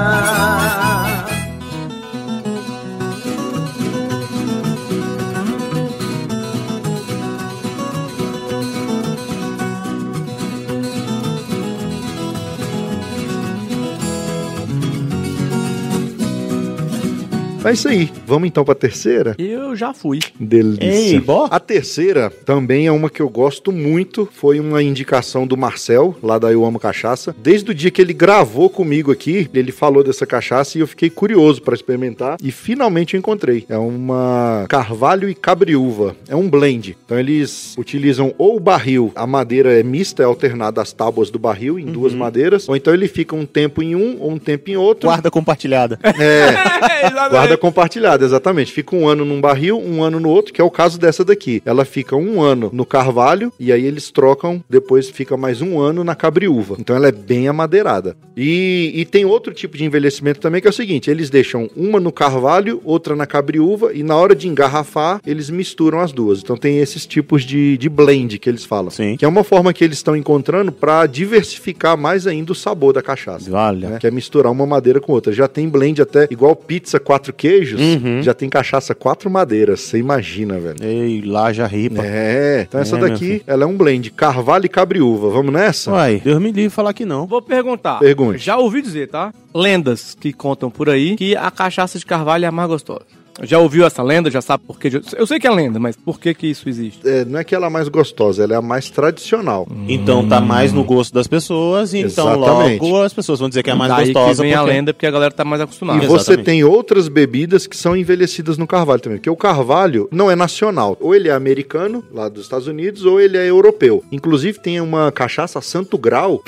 É isso aí. Vamos então pra terceira? Eu já fui. Delícia. Ei, bó. A terceira também é uma que eu gosto muito. Foi uma indicação do Marcel, lá da Eu Amo Cachaça. Desde o dia que ele gravou comigo aqui, ele falou dessa cachaça e eu fiquei curioso para experimentar. E finalmente eu encontrei. É uma Carvalho e Cabriúva. É um blend. Então eles utilizam ou o barril, a madeira é mista, é alternada às tábuas do barril em duas madeiras. Ou então ele fica um tempo em um, ou um tempo em outro. Guarda compartilhada. É, *laughs* Guarda Guarda compartilhada, exatamente. Fica um ano num barril, um ano no outro, que é o caso dessa daqui. Ela fica um ano no carvalho e aí eles trocam, depois fica mais um ano na cabriúva. Então ela é bem amadeirada. E, e tem outro tipo de envelhecimento também, que é o seguinte: eles deixam uma no carvalho, outra na cabriúva, e na hora de engarrafar, eles misturam as duas. Então tem esses tipos de, de blend que eles falam. Sim. Que é uma forma que eles estão encontrando para diversificar mais ainda o sabor da cachaça Olha. né? Que é misturar uma madeira com outra. Já tem blend até igual pizza quatro queijos, Uhum. já tem cachaça quatro madeiras. Você imagina, velho. Ei, lá já ripa. É, então essa É, daqui, ela é um blend, carvalho e cabriúva. Vamos nessa? Uai, Deus me livre falar que não. Vou perguntar. Pergunte. Já ouvi dizer, tá? Lendas que contam por aí que a cachaça de carvalho é a mais gostosa. Já ouviu essa lenda? Já sabe por quê? Eu sei que é lenda, mas por que que isso existe? É, não é que ela é a mais gostosa, ela é a mais tradicional. Então tá mais no gosto das pessoas, então Exatamente. logo as pessoas vão dizer que é a mais Daí gostosa. que vem a porque- lenda, porque a galera tá mais acostumada. E você Exatamente. tem outras bebidas que são envelhecidas no carvalho também. Porque o carvalho não é nacional. Ou ele é americano, lá dos Estados Unidos, ou ele é europeu. Inclusive tem uma cachaça Santo Grau.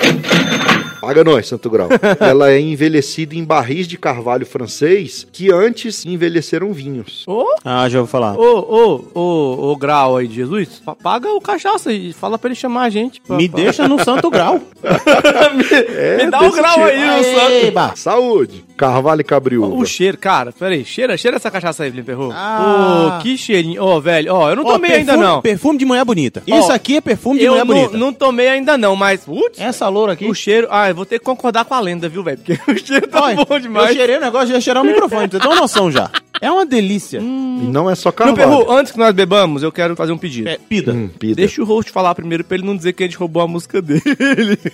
Paga nós, Santo Grau. Ela é envelhecida em barris de carvalho francês que antes envelheceram vinhos. Ô, Ah, já vou falar. ô, ô, ô, ô, grau aí de Jesus, pa- paga o cachaça e fala pra ele chamar a gente. pra- Me pra- deixa no santo grau. *laughs* É, Me dá o desse grau tipo. aí, o santo. Eba. Saúde. Carvalho e cabriúva. O cheiro, cara, peraí, cheira, cheira essa cachaça aí, Felipe. Ah. Ô, que cheirinho. Ô, velho, ó, eu não Ó, tomei ainda perfume- não. Perfume de mulher bonita. Ó, Isso aqui é perfume de Eu não, bonita. não tomei ainda não, mas, putz, Essa loura aqui. o cheiro, ah, vou ter que concordar com a lenda, viu, velho, porque *laughs* o cheiro tá Olha, bom demais. Eu cheirei o negócio ia cheirar o microfone, você ter uma noção já. É uma delícia. E não é só Meu carvalho. Perru, antes que nós bebamos, eu quero fazer um pedido. É, pida. Hum, pida. Deixa o host falar primeiro pra ele não dizer que a gente roubou a música dele.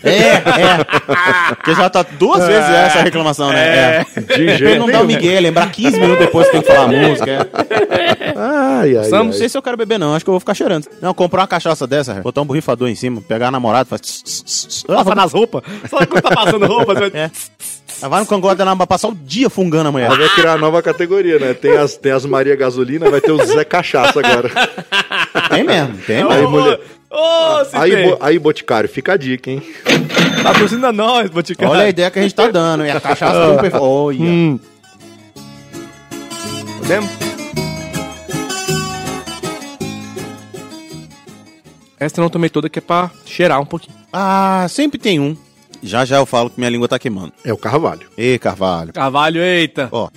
É, é. Porque já tá duas vezes essa reclamação, né? É. De Pra ele jeito não dar o. Miguel, lembrar 15 minutos depois que tem que falar a música. É. Ai, ai, Sam, ai. não sei se eu quero beber, não. Acho que eu vou ficar cheirando. Não, comprar uma cachaça dessa, botar um borrifador em cima, pegar a namorada, faz. tss, tss, tss. Passa nas roupas. *laughs* Só quando tá passando roupa, você vai... É. Ela vai no cangote dela pra passar o dia fungando a mulher. Vai criar a nova categoria, né? Tem as, tem as Maria Gasolina, vai ter o Zé Cachaça agora. *laughs* Tem mesmo, tem Aí, mesmo. mulher. Ô, se Aí, tem. bo- aí, Boticário, fica a dica, hein? Patrocina nós, Boticário. Olha a ideia que a gente tá dando. E a cachaça do *laughs* perfume. Olha. Hum. Podemos? Essa eu não tomei toda, que é pra cheirar um pouquinho. Ah, sempre tem um. Já já eu falo que minha língua tá queimando. É o Carvalho. Ê, Carvalho. Carvalho, eita. Ó.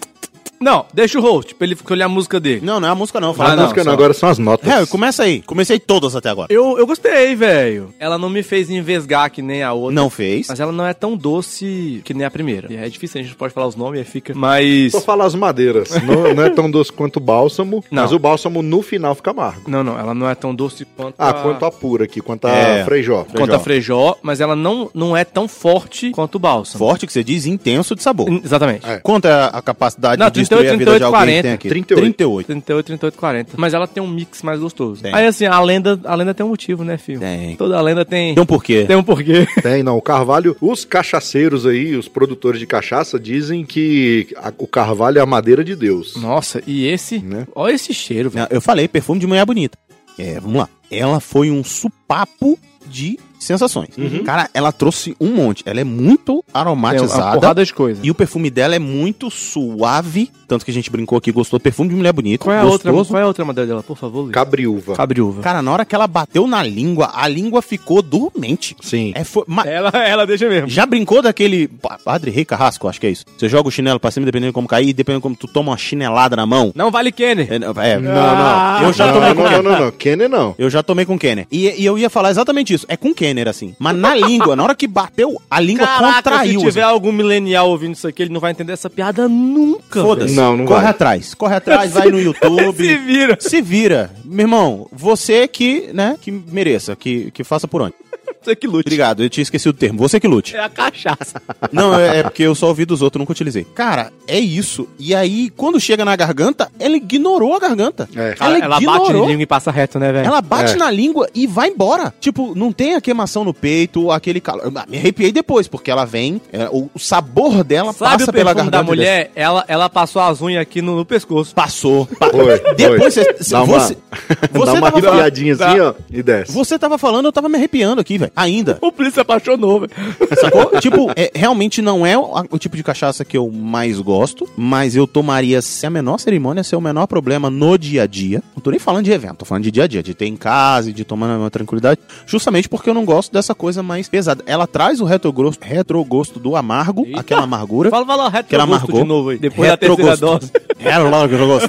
Não, deixa o host, pra ele escolher a música dele. Não, não é a música não. Ah, Fala a não, música só. não, agora são as notas. É, começa aí. Comecei todas até agora. Eu, eu gostei, velho. Ela não me fez envesgar que nem a outra. Não fez. Mas ela não é tão doce que nem a primeira. E É difícil, a gente não pode falar os nomes, aí fica. Mas. Só falar as madeiras. *laughs* não, não é tão doce quanto o bálsamo, Não. mas o bálsamo no final fica amargo. Não, não, ela não é tão doce quanto Ah, a... quanto a pura aqui, quanto a É. freijó. quanto a frejó, mas ela não, não é tão forte quanto o bálsamo. Forte que você diz, intenso de sabor. Exatamente. É. Quanto é a capacidade Não, de destruir 38, a vida de alguém 40. que tem aqui? 38. 38. 38, 38, 40. Mas ela tem um mix mais gostoso. Tem. Aí assim, a lenda, a lenda tem um motivo, né, filho? Tem. Toda lenda tem, Tem um porquê. tem um porquê. *laughs* Tem, não. O Carvalho, os cachaceiros aí, os produtores de cachaça, dizem que a- o Carvalho é a madeira de Deus. Nossa, e esse? Né? Olha esse cheiro, velho. Eu falei, perfume de mulher bonita. É, vamos lá. Ela foi um supapo de sensações. Cara, ela trouxe um monte. Ela é muito É uma aromatizada. porrada de coisa. E o perfume dela é muito suave. Tanto que a gente brincou aqui, gostou. Perfume de mulher bonita. Qual é a outra? Qual é a outra madeira dela, por favor, Luiz? Cabriúva. Cabriúva. Cara, na hora que ela bateu na língua, a língua ficou dormente. Sim. É, foi, ma- Ela, ela deixa mesmo. Já brincou daquele. Pa- Padre Rei Carrasco, acho que é isso. Você joga o chinelo pra cima, dependendo de como cair, dependendo de como tu toma uma chinelada na mão. Não vale Kenner. É, não, é, Não, não. Eu já não, tomei não, com não, Kenner. não, não. Kenner não. Eu já tomei com Kenner. E, e eu ia falar exatamente isso. É com Kenner, assim. Mas na língua, na hora que bateu, a língua contraiu. se tiver assim. algum milenial ouvindo isso aqui, ele não vai entender essa piada nunca. Foda-se. Não, não Corre vai. atrás. Corre atrás, vai no *laughs* YouTube. Se vira. Se vira. Meu irmão, você que, né, que mereça, que, que faça por onde. Você que lute. Obrigado, eu tinha esquecido o termo. Você que lute. É a cachaça. *laughs* Não, é, é porque eu só ouvi dos outros, nunca utilizei. Cara, é isso. E aí, quando chega na garganta, ela ignorou a garganta. É. Ela, ela bate em língua e passa reto, né, velho? Ela bate É. na língua e vai embora. Tipo, não tem a queimação no peito, aquele calor. Eu Me arrepiei depois, porque ela vem, é, o, sabor dela Sabe passa o pela garganta. da mulher? Ela, ela passou as unhas aqui no, no pescoço. Passou. Pa- Depois foi. você. se Dá uma, você, *laughs* dá uma tava falando- arrepiadinha assim, ó, e desce. Você tava falando, eu tava me arrepiando aqui, velho. Ainda. O Plínio se apaixonou, velho. Sacou? *laughs* tipo, é, realmente não é o, o tipo de cachaça que eu mais gosto, mas eu tomaria sem a menor cerimônia, sem o menor problema no dia a dia. Não tô nem falando de evento, tô falando de dia a dia, de ter em casa e de tomar na tranquilidade, justamente porque eu não gosto dessa coisa mais pesada. Ela traz o retrogosto, retrogosto do amargo, Eita. aquela amargura. Fala, fala Que ela retrogosto amargou. de novo aí. Depois da terceira dose. *laughs* Retrogosto.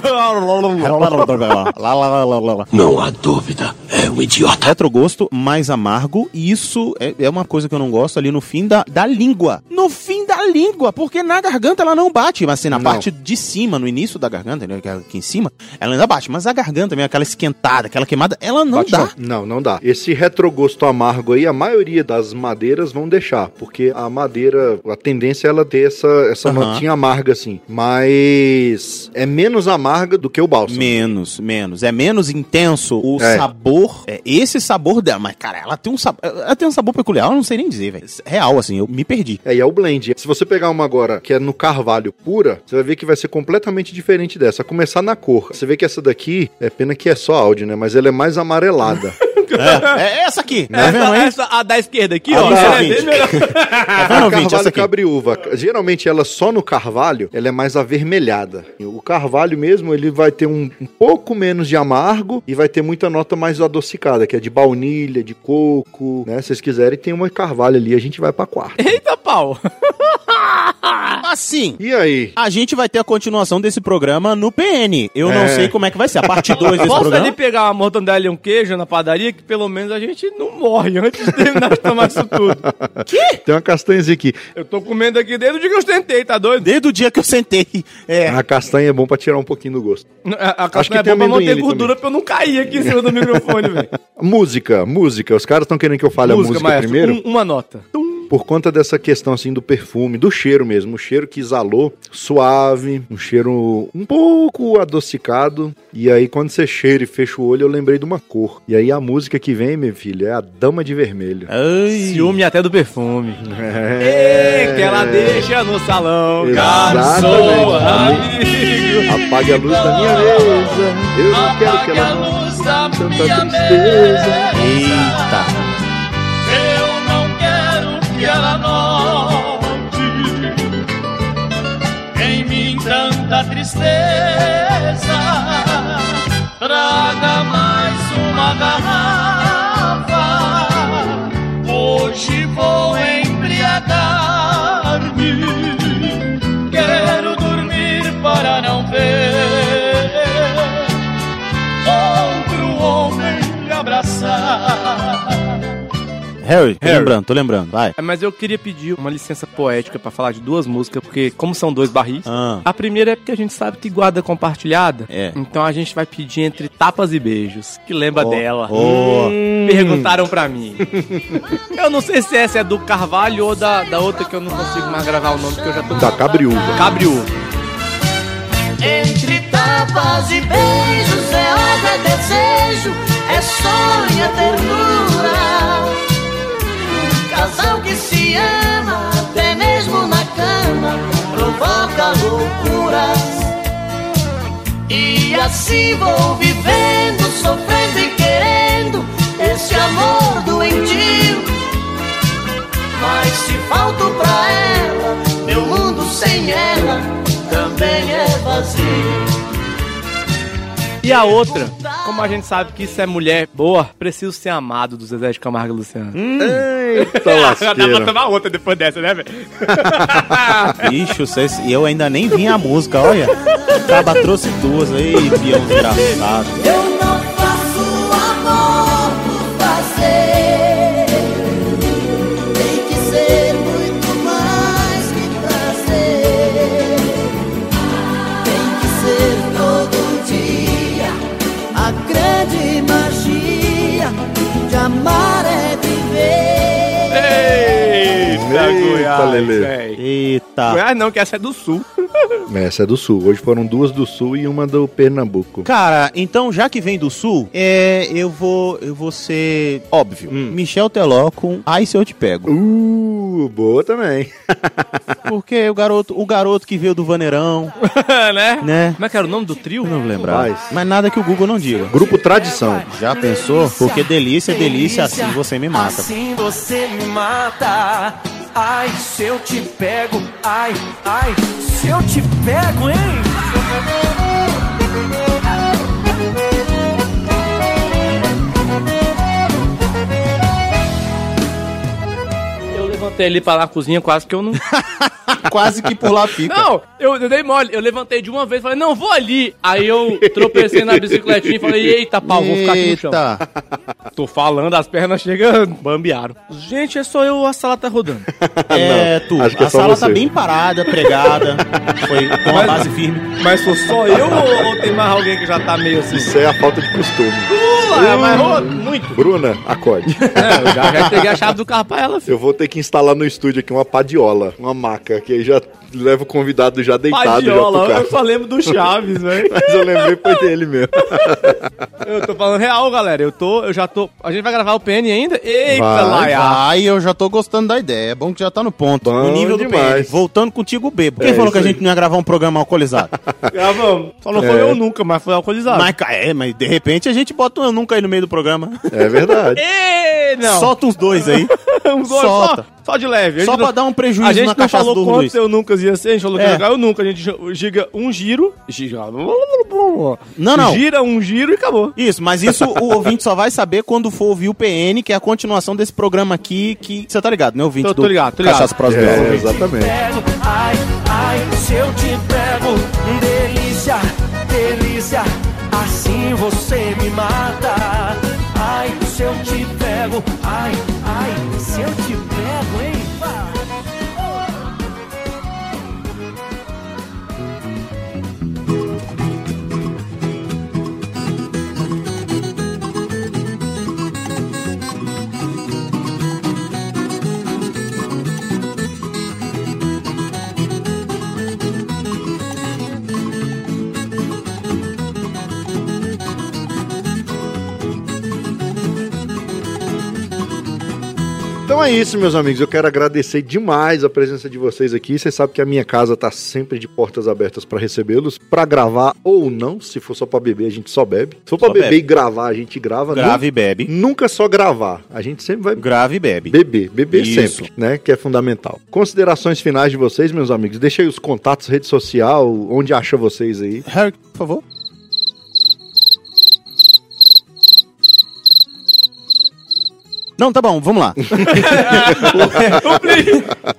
*laughs* Retrogosto. Não há dúvida. É o idiota. Retrogosto mais amargo, e isso é, é uma coisa que eu não gosto ali no fim da, da língua. No fim da língua, porque na garganta ela não bate, mas assim, na Não. parte de cima, no início da garganta, né, é aqui em cima, ela ainda bate, mas a garganta, mesmo, aquela esquentada, aquela queimada, ela não Bate dá. Não, não dá. Esse retrogosto amargo aí, a maioria das madeiras vão deixar, porque a madeira, a tendência é ela ter essa, essa amarga assim. Mas é menos amarga do que o bálsamo. Menos, menos. É menos intenso o É. sabor. É esse sabor dela. Mas, cara, ela tem um sabor. Ela tem um sabor peculiar, eu não sei nem dizer, velho. Real, assim, eu me perdi. É, e é o blend. Se você pegar uma agora que é no carvalho pura, você vai ver que vai ser completamente diferente dessa. A começar na cor. Você vê que essa daqui, é pena que é só áudio, né? Mas ela é mais amarelada. *laughs* É, é essa aqui. Tá vendo Essa, essa- a da esquerda aqui, A ó. é ouvinte. bem melhor. *laughs* Tá A ouvinte? carvalho Essa cabriúva, geralmente ela só no carvalho, ela é mais avermelhada. O carvalho mesmo, ele vai ter um, um pouco menos de amargo e vai ter muita nota mais adocicada, que é de baunilha, de coco, né? Se vocês quiserem, tem uma carvalho ali, a gente vai pra quarta. Eita pau. *laughs* Assim. E aí? A gente vai ter a continuação desse programa no PN. Eu não É. sei como é que vai ser. A parte 2 desse Posso programa. ali pegar uma mortandela e um queijo na padaria, que pelo menos a gente não morre antes de terminar de tomar isso tudo. *laughs* Tem uma castanhazinha aqui. Eu tô comendo aqui desde o dia que eu tentei, tá doido? Desde o dia que eu sentei. É. A castanha é bom pra tirar um pouquinho do gosto. A, a Acho castanha que é bom pra manter gordura pra eu não cair aqui em cima do microfone, velho. Música, música. Os caras estão querendo que eu fale a música maestro, primeiro. um- uma nota. Por conta dessa questão assim do perfume, do cheiro mesmo, o cheiro que exalou, suave, um cheiro um pouco adocicado. E aí quando você cheira e fecha o olho, eu lembrei de uma cor. E aí a música que vem, meu filho, é a Dama de Vermelho. Ai. Ciúme até do perfume. É. Ei, que ela deixa no salão. Garçom, amigo. Apague a luz da minha mesa. Eu não quero que ela note tanta tristeza. Eita. Que ela note em mim tanta tristeza. Traga mais uma garrafa. Hoje vou embriagar-me. Harry, tô Harry. lembrando, tô lembrando. Vai. É, Mas eu queria pedir uma licença poética pra falar de duas músicas, porque como são dois barris, Ah. a primeira é porque a gente sabe que guarda compartilhada. É. Então a gente vai pedir entre tapas e beijos, que lembra Ó, dela. ó. Hum. Perguntaram pra mim. eu não sei se essa é do Carvalho ou da, da outra que eu não consigo mais gravar o nome, porque eu já tô... Da Cabriúva. Cabriú. Entre tapas e beijos é ódio, é desejo, é sonho, é ternura. Casal que se ama, até mesmo na cama, provoca loucuras. E assim vou vivendo, sofrendo e querendo esse amor doentio. Mas se falto pra ela, meu mundo sem ela também é vazio. E a outra, como a gente sabe que isso é mulher boa, preciso ser amado do Zezé de Camargo e Luciano. Eita Já *laughs* dá pra tomar outra depois dessa, né, velho? *laughs* Bicho, vocês- e eu ainda nem vi a música, olha. O Caba trouxe duas aí, peão desgraçado. Eita, véi. Eita. Goiás não, que essa é do sul. *laughs* Essa é do sul. Hoje foram duas do sul e uma do Pernambuco. Cara, então já que vem do sul, é, eu vou, eu vou ser óbvio. Hum. Michel Teló com Ai se eu te pego. Uh, boa também. *laughs* Porque o garoto, o garoto que veio do Vaneirão, *laughs* né? né? Como é que era o nome do trio? Não vou lembrar. Rapaz. Mas nada que o Google não diga. Grupo Tradição. Já pensou? Porque delícia, delícia, assim você me mata. Assim você me mata. Ai, se eu te pego. Ai, ai, se eu te pego, hein? Eu levantei ali pra lá na cozinha, quase que eu não. *laughs* Quase que por lá fica. Não, eu, eu dei mole. Eu levantei de uma vez e falei, não, vou ali. Aí eu tropecei na bicicletinha e falei, eita, pau, vou ficar aqui no chão. Eita. Tô falando, as pernas chegando, bambearam. Gente, é só eu, a sala tá rodando. *laughs* É, Não, tu. acho que é a sala você. tá bem parada, pregada. Foi com uma Mas- base firme. Mas sou só eu ou, ou tem mais alguém que já tá meio assim? Isso é a falta de costume. Pula, mas ro- muito. Bruna, acorde. É, eu já, já entreguei a chave do carro pra ela, filho. Eu vou ter que instalar no estúdio aqui uma padiola, uma maca, que aí já leva o convidado já deitado já Padiola, pro eu só lembro do Chaves, velho. *laughs* Mas eu lembrei foi dele mesmo. Eu tô falando real, galera. Eu tô, eu já tô. A gente vai gravar o PN ainda? Eita, Vai, Laia. Vai, eu já tô gostando da ideia. É bom que já tá no ponto. Bom no nível do demais. PN. Voltando contigo, bebo. Quem É, falou que a isso aí. gente não ia gravar um programa alcoolizado? *laughs* Gravamos. Só não foi É. eu nunca, mas foi alcoolizado. mas, é, mas de repente a gente bota um eu nunca aí no meio do programa. É verdade. *laughs* Ê, não. Solta uns dois aí. *laughs* um dois, solta. Só, só de leve. A Só gente pra não- dar um prejuízo A gente na não cachaça falou do quantos Luiz. eu nunca ia ser, a gente falou que É. ia jogar eu nunca. A gente giga um giro. Giga. Não, não. Gira um giro e acabou. Isso, mas isso o *laughs* ouvinte só vai saber quando for ouvir o PN, que é a continuação desse programa aqui, que você tá ligado, né, ouvinte? Tô- tô do ligado, tô ligado. Cachaça Pros É, exatamente. ai, ai, se eu te pego, delícia, delícia, assim você me mata. Ai, se eu te pego, ai, ai, se eu te pego, hein? Então é isso, meus amigos. Eu quero agradecer demais a presença de vocês aqui. Você sabe que a minha casa tá sempre de portas abertas para recebê-los, para gravar ou não. Se for só para beber, a gente só bebe. Se for para beber bebe. e gravar, a gente grava. Grave e bebe. nunca só gravar. A gente sempre vai Grave e bebe. beber, beber Isso. sempre, né? Que é fundamental. Considerações finais de vocês, meus amigos. Deixa aí os contatos, rede social, onde acha vocês aí. Harry, por favor. Não, tá bom, vamos lá. *laughs*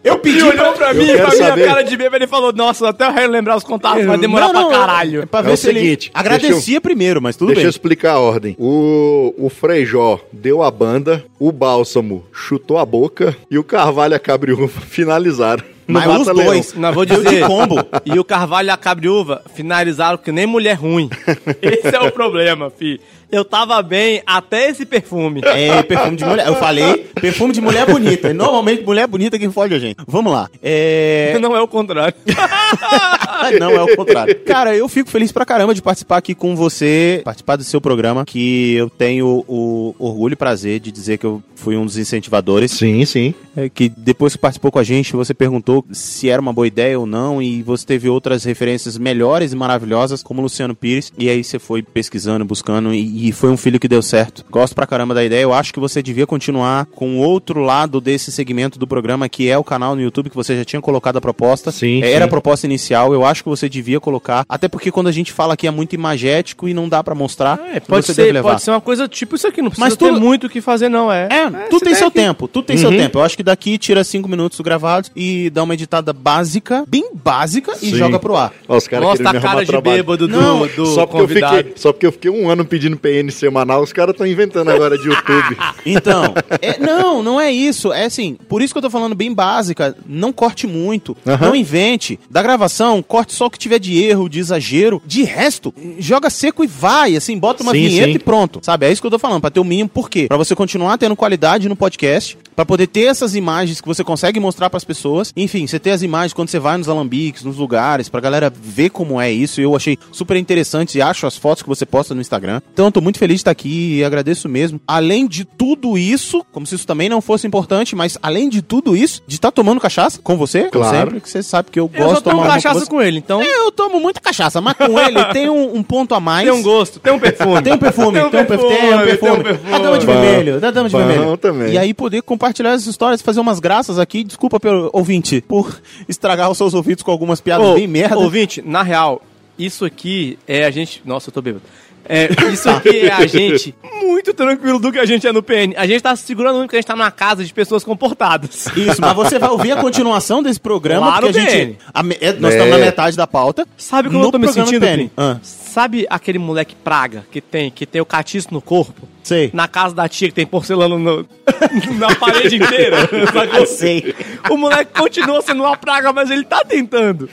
Eu pedi olhou pra mim, Eu com a minha cara de bêbado, ele falou, nossa, até eu relembrar os contatos vai demorar Não, não, pra caralho. É pra É ver o se ele seguinte, agradecia primeiro, mas tudo Deixa eu bem. explicar a ordem. O, o Frejó deu a banda, o Bálsamo chutou a boca e o Carvalho e a Cabriúva *laughs* finalizaram. no Mas os dois, Não, vou dizer. de combo. E o Carvalho e a Cabriúva finalizaram que nem mulher ruim. *laughs* Esse é o problema, fi. Eu tava bem até esse perfume. É, perfume de mulher. Eu falei, perfume de mulher bonita. E normalmente mulher bonita que fode a gente. Vamos lá. É. *laughs* Não é o contrário. *laughs* Não, é o contrário. Cara, eu fico feliz pra caramba de participar aqui com você, participar do seu programa, que eu tenho o orgulho e prazer de dizer que eu fui um dos incentivadores. Sim, sim. É, que depois que participou com a gente, você perguntou se era uma boa ideia ou não, e você teve outras referências melhores e maravilhosas, como o Luciano Pires, e aí você foi pesquisando, buscando, e, e foi um filho que deu certo. Gosto pra caramba da ideia, eu acho que você devia continuar com outro lado desse segmento do programa, que é o canal no YouTube, que você já tinha colocado a proposta. Sim, É, Era a sim. proposta inicial, eu acho que você devia colocar, até porque quando a gente fala aqui é muito imagético e não dá pra mostrar, Pode você ser, deve levar. pode ser uma coisa tipo isso aqui, não precisa Mas ter tudo- muito o que fazer, não, é. É, tudo essa tem seu aqui. tempo, tudo tem seu tempo. Eu acho que daqui tira cinco minutos gravados e dá uma editada básica, bem básica, e Sim. joga pro ar. Ó, os caras Mostra querendo me a cara de trabalho. bêbado do, Não, do só, porque eu convidado. fiquei, só porque eu fiquei um ano pedindo PN semanal, os caras estão inventando agora de YouTube. *laughs* Então, é- não, não é isso. É assim, por isso que eu tô falando bem básica. Não corte muito, não invente. Da gravação, corte só o que tiver de erro, de exagero. De resto, joga seco e vai, assim, bota uma Sim, vinheta sim. e pronto. Sabe? É isso que eu tô falando, pra ter o mínimo. Por quê? Pra você continuar tendo qualidade no podcast, pra poder ter essas imagens que você consegue mostrar pras pessoas. Enfim, você ter as imagens quando você vai nos alambiques, nos lugares, pra galera ver como é isso. Eu achei super interessante e acho as fotos que você posta no Instagram. Então, eu tô muito feliz de estar aqui e agradeço mesmo. Além de tudo isso, como se isso também não fosse importante, mas além de tudo isso, de estar tomando cachaça com você, como Claro. sempre, que você sabe que eu Eu gosto de tomar cachaça você. com ele, então É, eu tomo muita cachaça, mas com ele *laughs* tem um, um ponto a mais. tem um gosto, tem um perfume. Tem um perfume, tem um perfume, tem um perfume. A dama de Bom. vermelho, da dama de Bom vermelho. também. E aí poder compartilhar essas histórias, fazer umas graças aqui. Desculpa pelo ouvinte por *laughs* estragar os seus ouvidos com algumas piadas Ô, bem merda. Ouvinte, na real, isso aqui é a gente. Nossa, eu tô bêbado. É, isso *laughs* aqui é a gente muito tranquilo do que a gente é no PN. A gente tá se segurando muito que a gente tá numa casa de pessoas comportadas. Isso, mas você vai ouvir a *laughs* continuação desse programa, Lá porque a gente. A é, nós É. estamos na metade da pauta. Sabe como No eu tô me sentindo, PN. Ah. Sabe aquele moleque praga que tem, que tem o catiço no corpo? Sei. Na casa da tia que tem porcelana no- *laughs* na parede inteira. sacou? Sei. O moleque continua sendo uma praga, mas ele tá tentando.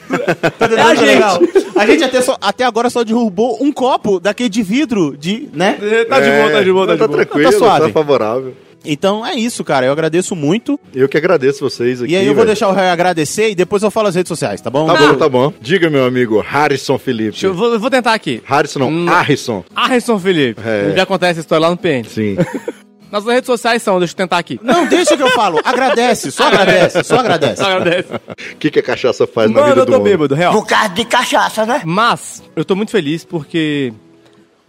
Tá É a gente. legal. A gente até, só- até agora só derrubou um copo daquele de vidro, de, né? Tá de boa, tá de boa, tá de tá boa. tranquilo, Tá suave. tá favorável. Então é isso, cara. Eu agradeço muito. Eu que agradeço vocês aqui. E aí eu vou velho. deixar o Ré agradecer e depois eu falo as redes sociais, tá bom? Tá bom, tá bom. Diga, meu amigo Harrison Felipe. Deixa eu, vou, eu vou tentar aqui. Harrison não, Hum. Harrison. Harrison Felipe. É. Já acontece essa história lá no PN. Sim. *laughs* Nas redes sociais são, deixa eu tentar aqui. Não, deixa que eu falo. Agradece, só agradece, só agradece. *laughs* Só agradece. O que, que a cachaça faz na Mano, vida eu do tô homem? bêbado, real. Por causa de cachaça, né? Mas, eu tô muito feliz porque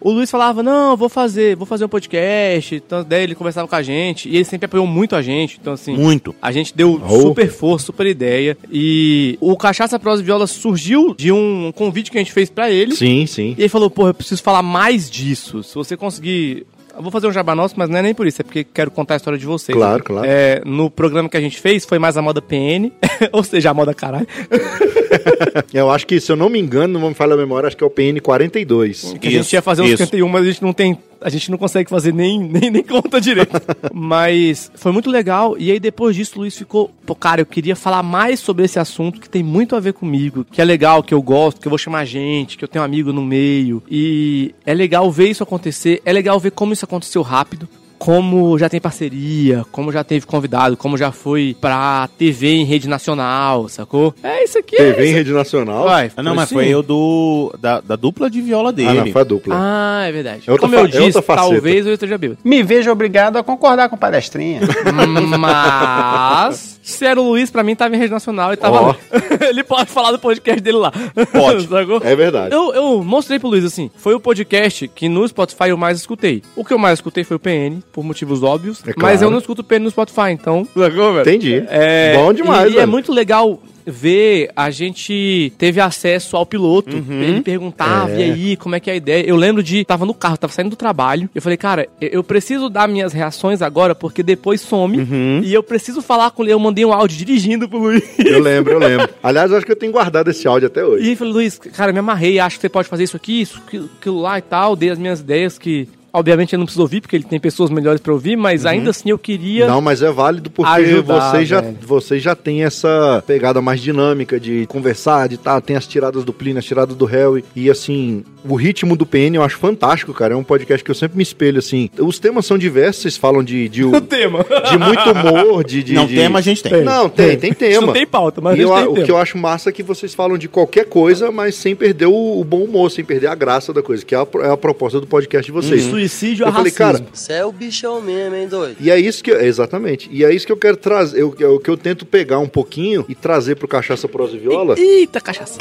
o Luiz falava, não, vou fazer, vou fazer um podcast. Então, daí ele conversava com a gente e ele sempre apoiou muito a gente. Então, assim, Muito. a gente deu Oh. super força, super ideia. E o Cachaça Prosa e Viola surgiu de um convite que a gente fez pra ele. Sim, sim. E ele falou, porra, eu preciso falar mais disso. Se você conseguir. Eu vou fazer um jabá nosso, mas não é nem por isso, é porque quero contar a história de vocês. Claro, claro. É, no programa que a gente fez, foi mais a moda PN, *laughs* ou seja, a moda caralho. *laughs* Eu acho que, se eu não me engano, não me falha a memória, acho que é o PN 42. Que a gente ia fazer uns isso. 51, mas a gente não tem. A gente não consegue fazer nem, *laughs* nem, nem conta direito. mas foi muito legal. E aí, depois disso, o Luiz ficou. Pô, cara, eu queria falar mais sobre esse assunto que tem muito a ver comigo. Que é legal, que eu gosto, que eu vou chamar gente, que eu tenho um amigo no meio. E é legal ver isso acontecer. É legal ver como isso aconteceu rápido. Como já tem parceria, como já teve convidado, como já foi pra TV em rede nacional, sacou? É isso aqui, é TV em isso. rede nacional. Vai, Ah, Não, mas sim. foi eu do. Da, da dupla de viola dele. Ah, não, foi a dupla. Ah, é verdade. É outra Como eu é disse, talvez eu esteja bêbado. Me vejo obrigado a concordar com o palestrinha. *laughs* Mas, se era o Luiz, pra mim tava em rede nacional e tava. Ó. *laughs* Ele pode falar do podcast dele lá. Pode. *laughs* Sacou? É verdade. Eu, eu mostrei pro Luiz assim, foi o podcast que no Spotify eu mais escutei. O que eu mais escutei foi o PN, por motivos óbvios. É claro. Mas eu não escuto o PN no Spotify, então. Sacou, velho? Entendi. É, Bom demais, E, e é muito legal ver, a gente teve acesso ao piloto. Ele perguntava, É. e aí, como é que é a ideia? Eu lembro de, tava no carro, tava saindo do trabalho. Eu falei, cara, eu- eu preciso dar minhas reações agora, porque depois some. E eu preciso falar com ele. Eu mandei um áudio dirigindo pro Luiz. Eu lembro, eu lembro. Aliás, eu acho que eu tenho guardado esse áudio até E hoje. ele falou, Luiz, cara, me amarrei, acho que você pode fazer isso aqui, isso, aquilo lá e tal. Dei as minhas ideias que, obviamente, eu não preciso ouvir, porque ele tem pessoas melhores pra ouvir, mas ainda assim eu queria. Não, mas é válido porque Ajudar, vocês já, velho. vocês já têm essa pegada mais dinâmica de conversar, de tá, tem as tiradas do Plínio, as tiradas do Harry. E assim, o ritmo do PN eu acho fantástico, cara. É um podcast que eu sempre me espelho, assim. Os temas são diversos, vocês falam de, de, *laughs* O tema. de muito humor, de. de Não, de- tema a gente tem. Não, tem, tem tema. Não tem pauta, mas E a eu- gente tem o tema. que eu acho massa é que vocês falam de qualquer coisa, mas sem perder o, o bom humor, sem perder a graça da coisa, que é a, é a proposta do podcast de vocês. Suicídio Eu falei, cara, Você é o bichão mesmo, hein, doido? e é isso que. Exatamente. E é isso que eu quero trazer. Eu, eu- que eu tento pegar um pouquinho e trazer pro Cachaça Prosa e Viola. Eita, cachaça.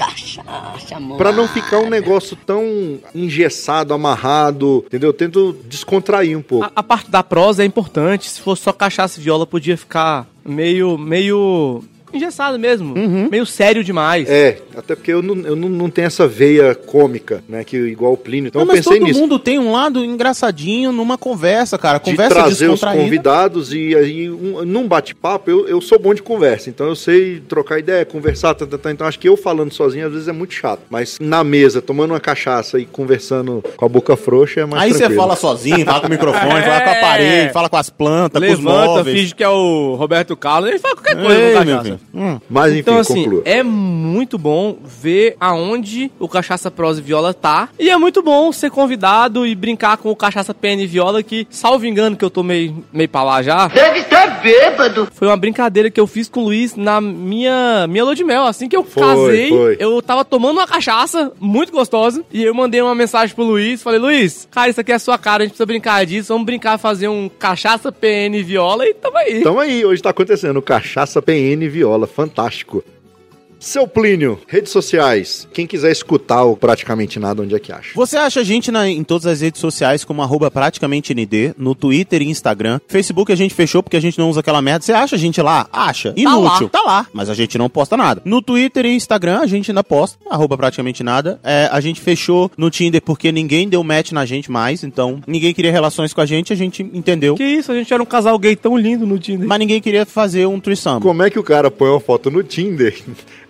Pra não ficar um negócio tão engessado, amarrado, entendeu? Eu tento descontrair um pouco. A, a parte da prosa é importante. Se fosse só cachaça e viola, podia ficar meio. meio. Engessado mesmo. Meio sério demais. É, até porque eu, não, eu não, não tenho essa veia cômica, né? Que igual o Plínio. Então Não, eu mas pensei todo nisso. mundo tem um lado engraçadinho numa conversa, cara. de Conversa trazer os convidados e aí um, num bate-papo eu, eu sou bom de conversa, então eu sei trocar ideia, conversar, tá, tá, tá. então acho que eu falando sozinho às vezes é muito chato, mas na mesa, tomando uma cachaça e conversando com a boca frouxa é mais Aí você fala sozinho, fala com o microfone, fala com a *laughs* É. parede, fala com as plantas, com os Levanta, móveis. finge que é o Roberto Carlos, ele fala qualquer coisa Ei, Hum. Mas enfim, Então, assim, conclua. é muito bom ver aonde o Cachaça Prosa e Viola tá. E é muito bom ser convidado e brincar com o Cachaça PN e Viola, que, salvo engano, que eu tô meio, meio pra lá já. Deve estar bêbado. Foi uma brincadeira que eu fiz com o Luiz na minha, minha lua de mel. Assim que eu Foi, casei, foi. eu tava tomando uma cachaça muito gostosa. E eu mandei uma mensagem pro Luiz. Falei, Luiz, cara, isso aqui é a sua cara, a gente precisa brincar disso. Vamos brincar, fazer um cachaça PN viola e tamo aí. Então aí, hoje tá acontecendo Cachaça PN Viola, fantástico. Seu Plínio, redes sociais. Quem quiser escutar o Praticamente Nada, onde é que acha? Você acha a gente na- em todas as redes sociais como arroba praticamente ND, no Twitter e Instagram. Facebook a gente fechou porque a gente não usa aquela merda. Você acha a gente lá? Acha. Inútil. Tá lá. Mas a gente não posta nada. No Twitter e Instagram a gente ainda posta, arroba praticamente nada. É, a gente fechou no Tinder porque ninguém deu match na gente mais, então ninguém queria relações com a gente, a gente entendeu. Que isso, a gente era um casal gay tão lindo no Tinder. Mas ninguém queria fazer um threesome. Como é que o cara põe uma foto no Tinder?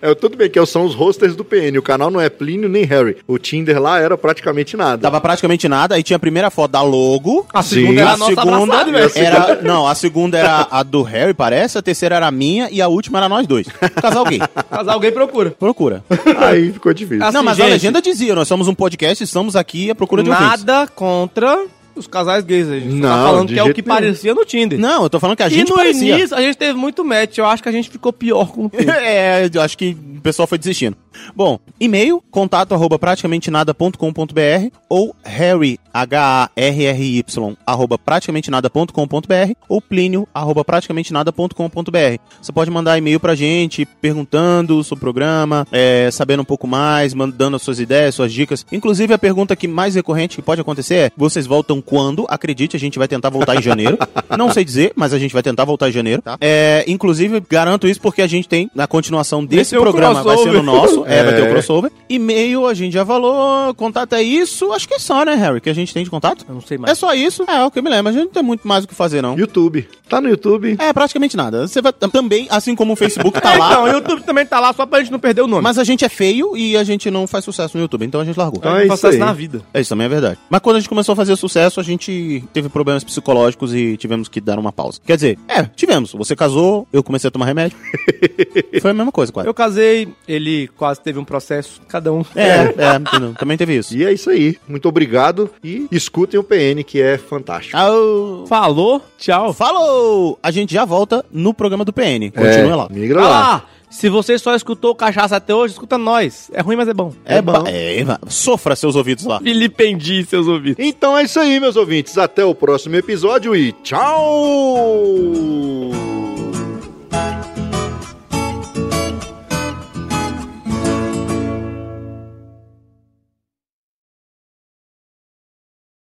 É, tudo bem que são os hosters do PN. O canal não é Plínio nem Harry. O Tinder lá era praticamente nada. Tava praticamente nada, aí tinha a primeira foto da logo. A segunda era a nossa abraçada, velho. era, Não, a segunda era a do Harry, parece, a terceira era a minha e a última era nós dois. Casal gay. Casal gay procura. Procura. Aí ficou difícil. Assim, não, mas a gente- legenda dizia, nós somos um podcast e estamos aqui à procura de ouvintes. Nada contra os casais gays. A gente Não, tá falando que é o que nenhum. parecia no Tinder. Não, eu tô falando que a e gente no parecia. início a gente teve muito match. Eu acho que a gente ficou pior com o *laughs* tempo. é, eu acho que o pessoal foi desistindo. Bom, e-mail, contato arroba praticamente nada.com.br ou harry, H-A-R-R-Y, arroba praticamente nada.com.br ou plínio, arroba praticamente nada.com.br. Você pode mandar e-mail pra gente perguntando sobre o programa, é, sabendo um pouco mais, mandando as suas ideias, suas dicas. Inclusive, a pergunta que mais recorrente que pode acontecer é: vocês voltam quando? Acredite, a gente vai tentar voltar em janeiro. *laughs* Não sei dizer, mas a gente vai tentar voltar em janeiro. Tá? É, inclusive, garanto isso porque a gente tem, na continuação desse ter um programa, vai ser no nosso. É, vai ter o crossover. E-mail, a gente já falou. Contato é isso. Acho que é só, né, Harry? Que a gente tem de contato? Eu não sei mais. É só isso. É, o que eu me lembro. A gente não tem muito mais o que fazer, não. YouTube. Tá no YouTube. É, praticamente nada. Você vai também, assim como o Facebook tá lá. *laughs* Não, o YouTube também tá lá só pra gente não perder o nome. Mas a gente é feio e a gente não faz sucesso no YouTube, então a gente largou. Então é isso aí. na vida. É isso também é verdade. Mas quando a gente começou a fazer sucesso, a gente teve problemas psicológicos e tivemos que dar uma pausa. Quer dizer, é, tivemos. Você casou, eu comecei a tomar remédio. *laughs* Foi a mesma coisa, quase. Eu casei, ele quase teve um processo, cada um. É, é, entendeu? também teve isso. E é isso aí. Muito obrigado e escutem o PN, que é fantástico. Au. Falou, tchau. Falou! A gente já volta no programa do PN. Continua É, lá. Migra lá. Ah, se você só escutou cachaça até hoje, escuta nós. É ruim, mas é bom. É, bom. É, sofra seus ouvidos lá. Filipendi seus ouvidos. Então é isso aí, meus ouvintes. Até o próximo episódio e tchau!